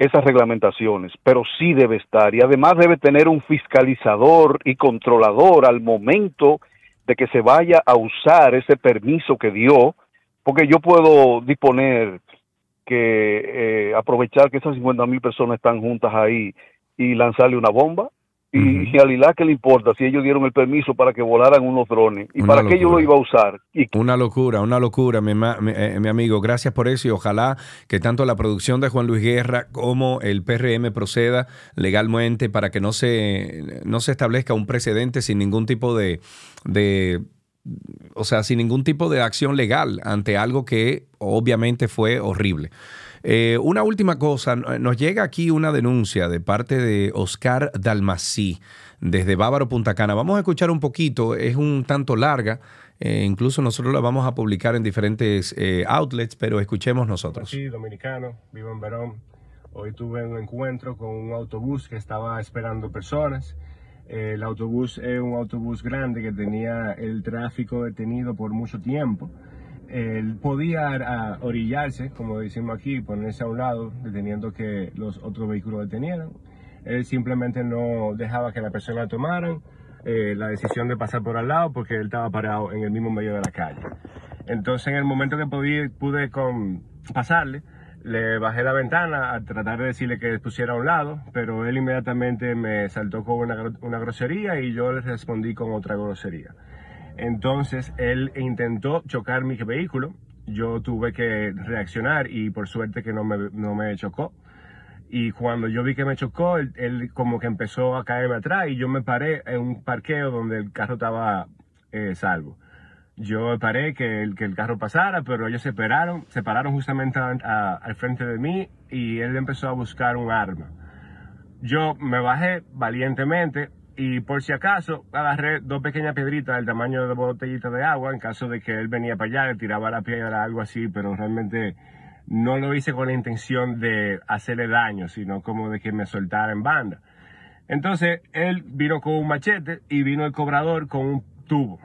esas reglamentaciones, pero sí debe estar y además debe tener un fiscalizador y controlador al momento de que se vaya a usar ese permiso que dio, porque yo puedo disponer que eh, aprovechar que esas 50 mil personas están juntas ahí y lanzarle una bomba. Y, y al ILAC que le importa si ellos dieron el permiso para que volaran unos drones y Una para qué yo lo locura. iba a usar. Y Una locura, una locura, mi, mi- eh, mi amigo. Gracias por eso y ojalá que tanto la producción de Juan Luis Guerra como el PRM proceda legalmente para que no se, no se establezca un precedente sin ningún tipo de, de, o sea, sin ningún tipo de acción legal ante algo que obviamente fue horrible. Eh, una última cosa, nos llega aquí una denuncia de parte de Oscar Dalmací desde Bávaro Punta Cana. Vamos a escuchar un poquito, es un tanto larga, eh, incluso nosotros la vamos a publicar en diferentes eh, outlets, pero escuchemos nosotros. Sí, dominicano, vivo en Verón. Hoy tuve un encuentro con un autobús que estaba esperando personas. El autobús es un autobús grande que tenía el tráfico detenido por mucho tiempo. Él podía orillarse, como decimos aquí, ponerse a un lado, deteniendo que los otros vehículos detenieran. Él simplemente no dejaba que la persona tomaran eh, la decisión de pasar por al lado porque él estaba parado en el mismo medio de la calle. Entonces, en el momento que pude con, pasarle, le bajé la ventana a tratar de decirle que pusiera a un lado, pero él inmediatamente me saltó con una grosería y yo le respondí con otra grosería. Entonces él intentó chocar mi vehículo, yo tuve que reaccionar y por suerte que no me, no me chocó. Y cuando yo vi que me chocó, él, como que empezó a caerme atrás y yo me paré en un parqueo donde el carro estaba eh, salvo. Yo paré que el, que el carro pasara, pero ellos se pararon, se pararon justamente al frente de mí y él empezó a buscar un arma. Yo me bajé valientemente y por si acaso agarré dos pequeñas piedritas del tamaño de botellita de agua en caso de que él venía para allá, le tiraba la piedra, algo así, pero realmente no lo hice con la intención de hacerle daño, sino como de que me soltara en banda. Entonces él vino con un machete y vino el cobrador con un tubo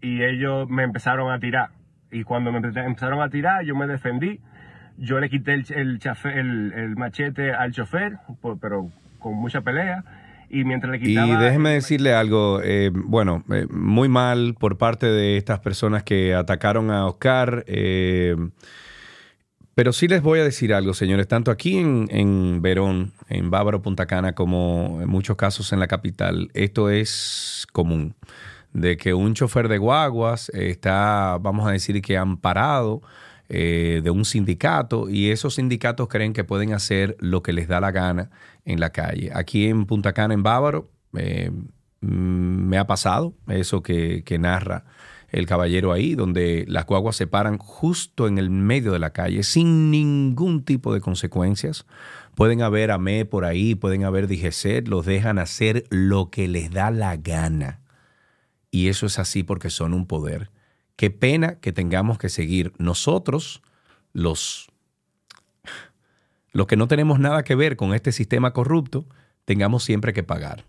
y ellos me empezaron a tirar. Y cuando me empe- empezaron a tirar, yo me defendí. Yo le quité el, el, machete al chofer, pero con mucha pelea. Y mientras le Y quitaba... déjeme decirle algo, eh, bueno, eh, muy mal por parte de estas personas que atacaron a Oscar. eh, pero sí les voy a decir algo, señores, tanto aquí en, en Verón, en Bávaro, Punta Cana, como en muchos casos en la capital, esto es común. De que un chofer de guaguas está, vamos a decir que amparado eh, de un sindicato y esos sindicatos creen que pueden hacer lo que les da la gana en la calle. Aquí en Punta Cana, en Bávaro, eh, mm, me ha pasado eso que, narra el caballero ahí, donde las guaguas se paran justo en el medio de la calle sin ningún tipo de consecuencias. Pueden haber AME por ahí, pueden haber DGC, los dejan hacer lo que les da la gana. Y eso es así porque son un poder. Qué pena que tengamos que seguir nosotros, los, los que no tenemos nada que ver con este sistema corrupto, tengamos siempre que pagar.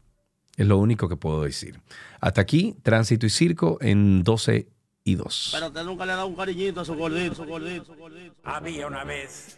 Es lo único que puedo decir. Hasta aquí, tránsito y circo en 12 y 2. Pero usted nunca le ha dado un cariñito a su gordito, su gordito, su gordito. Había una vez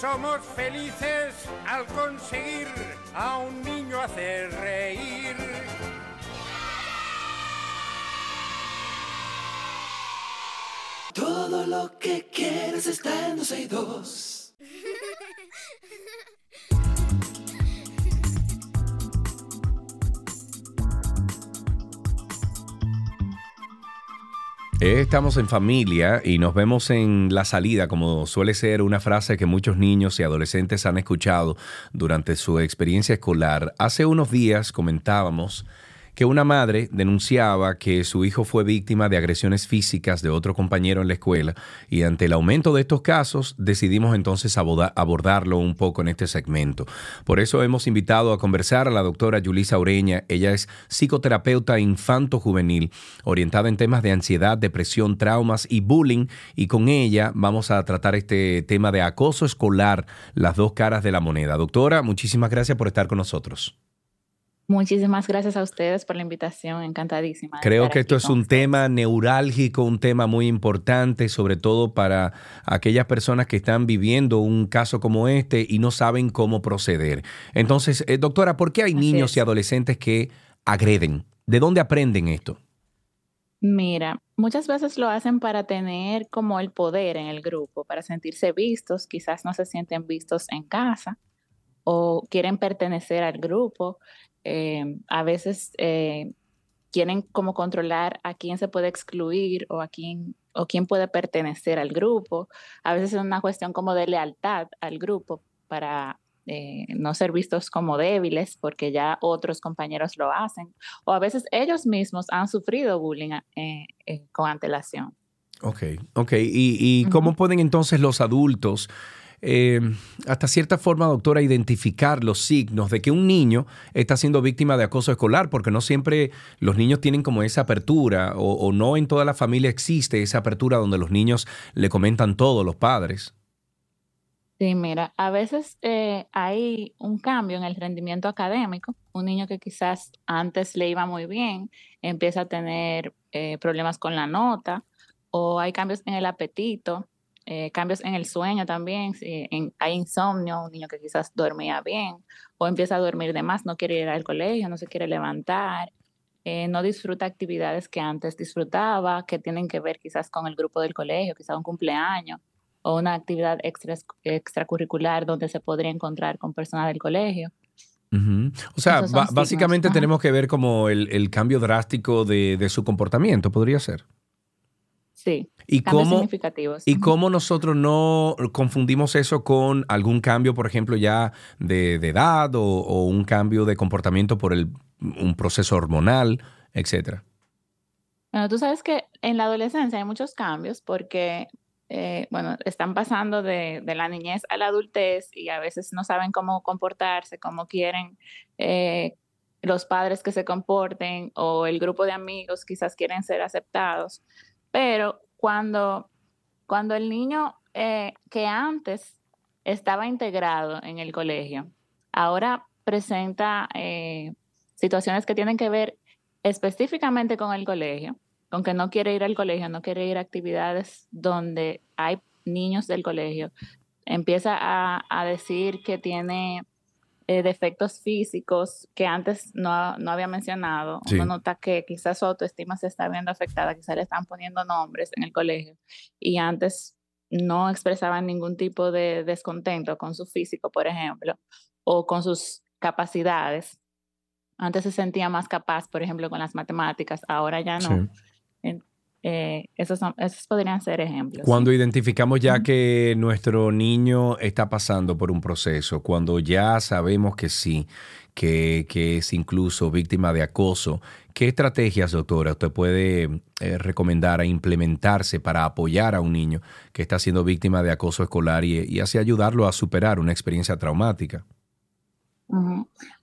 Somos felices al conseguir a un niño hacer reír. Todo lo que quieres está en 12 y 2. Estamos en familia y nos vemos en la salida, como suele ser una frase que muchos niños y adolescentes han escuchado durante su experiencia escolar. Hace unos días comentábamos que una madre denunciaba que su hijo fue víctima de agresiones físicas de otro compañero en la escuela y ante el aumento de estos casos decidimos entonces abordarlo un poco en este segmento. Por eso hemos invitado a conversar a la doctora Yulisa Ureña. Ella es psicoterapeuta infanto-juvenil, orientada en temas de ansiedad, depresión, traumas y bullying y con ella vamos a tratar este tema de acoso escolar, las dos caras de la moneda. Doctora, muchísimas gracias por estar con nosotros. Muchísimas gracias a ustedes por la invitación, encantadísima. Creo que esto es un tema neurálgico, un tema muy importante, sobre todo para aquellas personas que están viviendo un caso como este y no saben cómo proceder. Entonces, eh, doctora, ¿por qué hay niños y adolescentes que agreden? ¿De dónde aprenden esto? Mira, muchas veces lo hacen para tener como el poder en el grupo, para sentirse vistos, quizás no se sienten vistos en casa o quieren pertenecer al grupo eh, a veces eh, quieren como controlar a quién se puede excluir o a quién o quién puede pertenecer al grupo. A veces es una cuestión como de lealtad al grupo para eh, no ser vistos como débiles porque ya otros compañeros lo hacen. O a veces ellos mismos han sufrido bullying con antelación. Ok, ok. ¿Y, y cómo pueden entonces los adultos eh, hasta cierta forma, doctora, identificar los signos de que un niño está siendo víctima de acoso escolar, porque no siempre los niños tienen como esa apertura o, no en toda la familia existe esa apertura donde los niños le comentan todo, los padres. Sí, mira, a veces eh, hay un cambio en el rendimiento académico. Un niño que quizás antes le iba muy bien empieza a tener eh, problemas con la nota o hay cambios en el apetito eh, cambios en el sueño también, si hay insomnio, un niño que quizás dormía bien o empieza a dormir de más, no quiere ir al colegio, no se quiere levantar, eh, no disfruta actividades que antes disfrutaba, que tienen que ver quizás con el grupo del colegio, quizás un cumpleaños o una actividad extra, extracurricular donde se podría encontrar con personas del colegio. O sea, básicamente tenemos que ver como el, cambio drástico de, de su comportamiento, podría ser. Sí. ¿Y cómo, significativos. ¿Y cómo nosotros no confundimos eso con algún cambio, por ejemplo, ya de, edad o, un cambio de comportamiento por el, un proceso hormonal, etcétera? Bueno, tú sabes que en la adolescencia hay muchos cambios porque, eh, bueno, están pasando de, la niñez a la adultez y a veces no saben cómo comportarse, cómo quieren eh, los padres que se comporten o el grupo de amigos quizás quieren ser aceptados. Pero cuando, cuando el niño eh, que antes estaba integrado en el colegio, ahora presenta eh, situaciones que tienen que ver específicamente con el colegio, con que no quiere ir al colegio, no quiere ir a actividades donde hay niños del colegio, empieza a, a decir que tiene eh, defectos físicos que antes no, no había mencionado. Uno nota que quizás su autoestima se está viendo afectada, quizás le están poniendo nombres en el colegio y antes no expresaban ningún tipo de descontento con su físico, por ejemplo, o con sus capacidades. Antes se sentía más capaz, por ejemplo, con las matemáticas, ahora ya no. Eh, esos, esos podrían ser ejemplos. Cuando identificamos ya que nuestro niño está pasando por un proceso, cuando ya sabemos que sí, que, es incluso víctima de acoso, ¿qué estrategias, doctora, usted puede eh, recomendar a implementarse para apoyar a un niño que está siendo víctima de acoso escolar y, así ayudarlo a superar una experiencia traumática?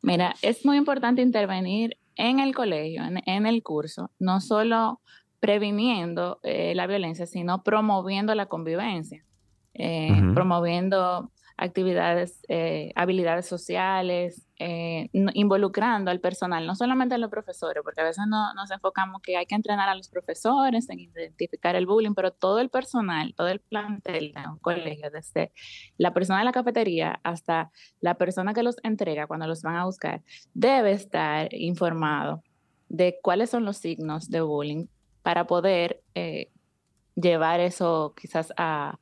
Mira, es muy importante intervenir en el colegio, en, en el curso, no solo previniendo eh, la violencia, sino promoviendo la convivencia, eh, promoviendo actividades, eh, habilidades sociales, eh, involucrando al personal, no solamente a los profesores, porque a veces no, nos enfocamos que hay que entrenar a los profesores en identificar el bullying, pero todo el personal, todo el plantel de un colegio, desde la persona de la cafetería hasta la persona que los entrega cuando los van a buscar, debe estar informado de cuáles son los signos de bullying para poder eh, llevar eso quizás a,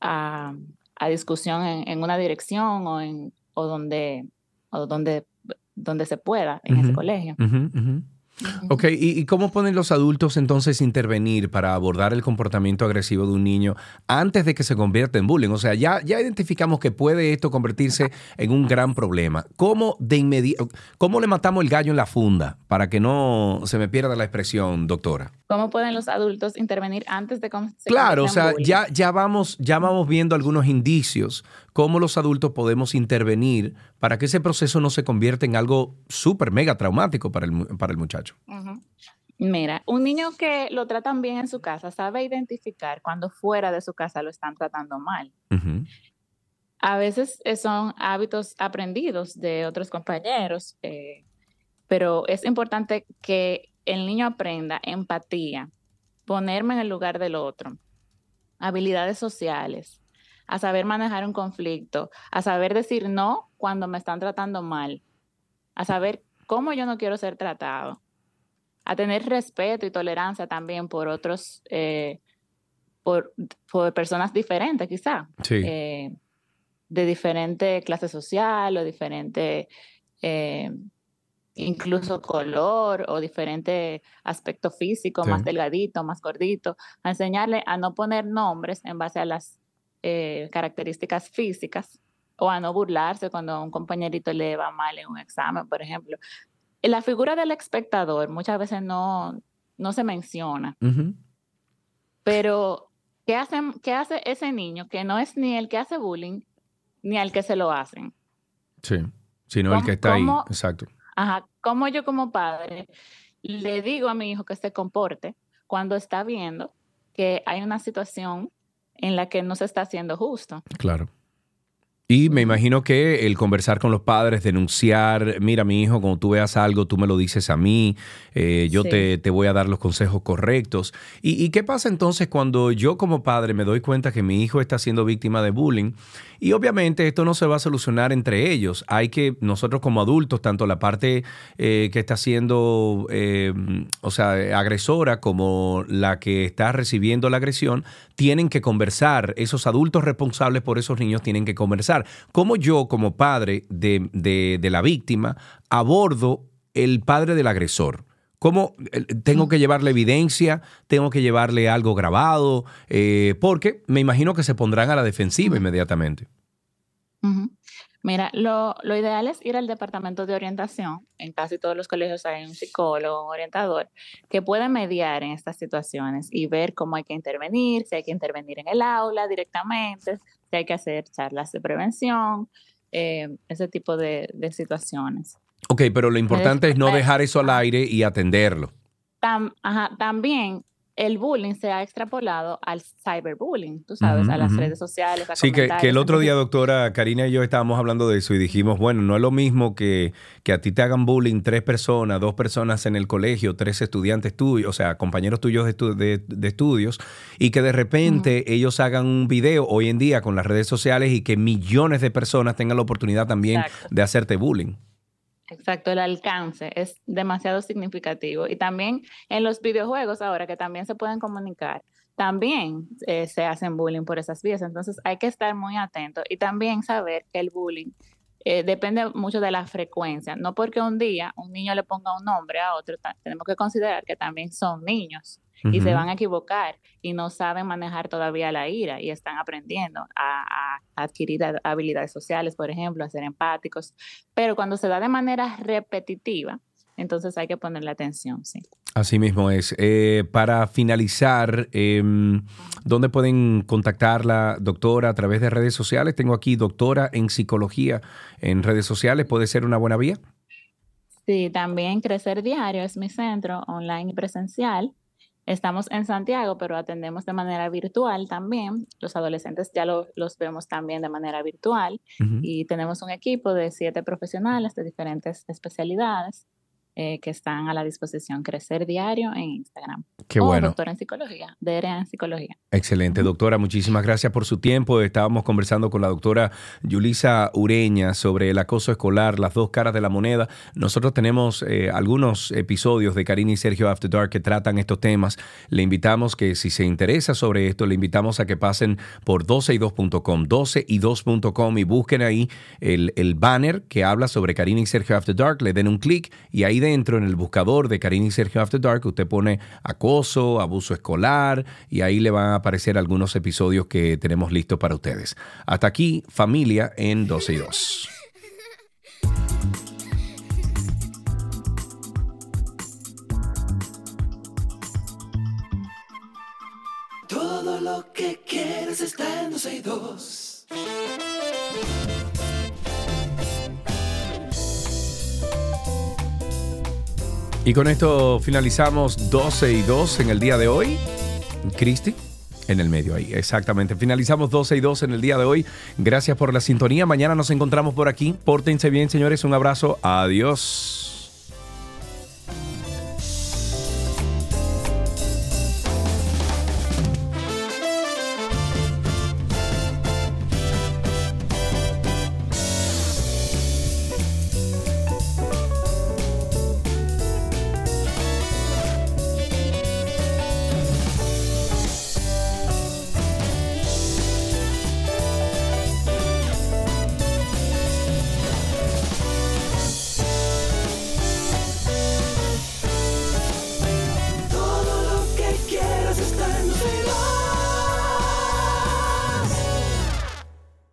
a, a discusión en, en una dirección o, en, o donde, o donde, donde se pueda en ese colegio. Ok, ¿y, y cómo pueden los adultos entonces intervenir para abordar el comportamiento agresivo de un niño antes de que se convierta en bullying? O sea, ya, ya identificamos que puede esto convertirse en un gran problema. ¿Cómo de inmediato, cómo le matamos el gallo en la funda para que no se me pierda la expresión, doctora? ¿Cómo pueden los adultos intervenir antes de que se Claro, o convierta en sea, bullying? ya, ya, vamos, ya vamos viendo algunos indicios, cómo los adultos podemos intervenir para que ese proceso no se convierta en algo súper mega traumático para el, para el muchacho. Mira, un niño que lo tratan bien en su casa sabe identificar cuando fuera de su casa lo están tratando mal. A veces eh, son hábitos aprendidos de otros compañeros, eh, pero es importante que el niño aprenda empatía, ponerme en el lugar del otro, habilidades sociales, a saber manejar un conflicto, a saber decir no cuando me están tratando mal, a saber cómo yo no quiero ser tratado, a tener respeto y tolerancia también por otros, eh, por, por personas diferentes quizá, Sí. eh, de diferente clase social o diferente eh, incluso color o diferente aspecto físico, Sí. más delgadito, más gordito, a enseñarle a no poner nombres en base a las eh, características físicas o a no burlarse cuando a un compañerito le va mal en un examen, por ejemplo. La figura del espectador muchas veces no, no se menciona, pero ¿qué, hacen, ¿qué hace ese niño que no es ni el que hace bullying ni al que se lo hacen? Sí, sino el ¿Cómo- que está ahí. cómo- Exacto. Ajá, como yo como padre le digo a mi hijo que se comporte cuando está viendo que hay una situación en la que no se está haciendo justo. Claro. Y me imagino que el conversar con los padres, denunciar, mira mi hijo, cuando tú veas algo, tú me lo dices a mí, eh, yo Sí. te, te voy a dar los consejos correctos. ¿Y, y qué pasa entonces cuando yo como padre me doy cuenta que mi hijo está siendo víctima de bullying? Y obviamente esto no se va a solucionar entre ellos. Hay que, nosotros como adultos, tanto la parte eh, que está siendo, eh, o sea, agresora como la que está recibiendo la agresión, tienen que conversar. Esos adultos responsables por esos niños tienen que conversar. ¿Cómo yo, como padre de, de- de la víctima, abordo el padre del agresor? ¿Cómo eh, tengo que llevarle evidencia? ¿Tengo que llevarle algo grabado? Eh, porque me imagino que se pondrán a la defensiva inmediatamente. Mira, lo, lo ideal es ir al departamento de orientación. En casi todos los colegios hay un psicólogo, un orientador, que puede mediar en estas situaciones y ver cómo hay que intervenir, si hay que intervenir en el aula directamente, si hay que hacer charlas de prevención, eh, ese tipo de, de situaciones. Ok, pero lo importante es no me- dejar eso al aire y atenderlo. Tam- ajá, también el bullying se ha extrapolado al cyberbullying, tú sabes, a las redes sociales. A Sí, que, que el otro día, doctora Karina y yo estábamos hablando de eso y dijimos, bueno, no es lo mismo que, que a ti te hagan bullying tres personas, dos personas en el colegio, tres estudiantes tuyos, o sea, compañeros tuyos de, estu- de- de estudios, y que de repente ellos hagan un video hoy en día con las redes sociales y que millones de personas tengan la oportunidad también Exacto. de hacerte bullying. Exacto, el alcance es demasiado significativo. Y también en los videojuegos ahora que también se pueden comunicar, también eh, se hacen bullying por esas vías. Entonces hay que estar muy atentos y también saber que el bullying eh, depende mucho de la frecuencia. No porque un día un niño le ponga un nombre a otro, tenemos que considerar que también son niños y se van a equivocar y no saben manejar todavía la ira y están aprendiendo a, a adquirir ha- habilidades sociales, por ejemplo, a ser empáticos. Pero cuando se da de manera repetitiva, entonces hay que ponerle atención, sí. Así mismo es. Eh, para finalizar, em, ¿dónde pueden contactarla, doctora? A través de redes sociales. Tengo aquí doctora en psicología en redes sociales. ¿Puede ser una buena vía? Sí, también Crecer Diario es mi centro online y presencial. Estamos en Santiago, pero atendemos de manera virtual también. Los adolescentes ya lo- los vemos también de manera virtual y tenemos un equipo de siete profesionales de diferentes especialidades eh, que están a la disposición. Crecer Diario en Instagram. Qué o bueno. Doctora en Psicología, DRA en Psicología. Excelente, doctora. Muchísimas gracias por su tiempo. Estábamos conversando con la doctora Yulisa Ureña sobre el acoso escolar, las dos caras de la moneda. Nosotros tenemos eh, algunos episodios de Karina y Sergio After Dark que tratan estos temas. Le invitamos que si se interesa sobre esto, le invitamos a que pasen por 12y2.com, 12y2.com y busquen ahí el, el banner que habla sobre Karina y Sergio After Dark. Le den un clic y ahí dentro en el buscador de Karina y Sergio After Dark usted pone acoso, abuso escolar y ahí le van a aparecer algunos episodios que tenemos listos para ustedes. Hasta aquí, familia en 12 y 2. Todo lo que quieres está en 12 y 2. Y con esto finalizamos 12 y 2 en el día de hoy. Cristi. En el medio ahí, exactamente. Finalizamos 12 y 2 en el día de hoy. Gracias por la sintonía. Mañana nos encontramos por aquí. Pórtense bien, señores. Un abrazo. Adiós.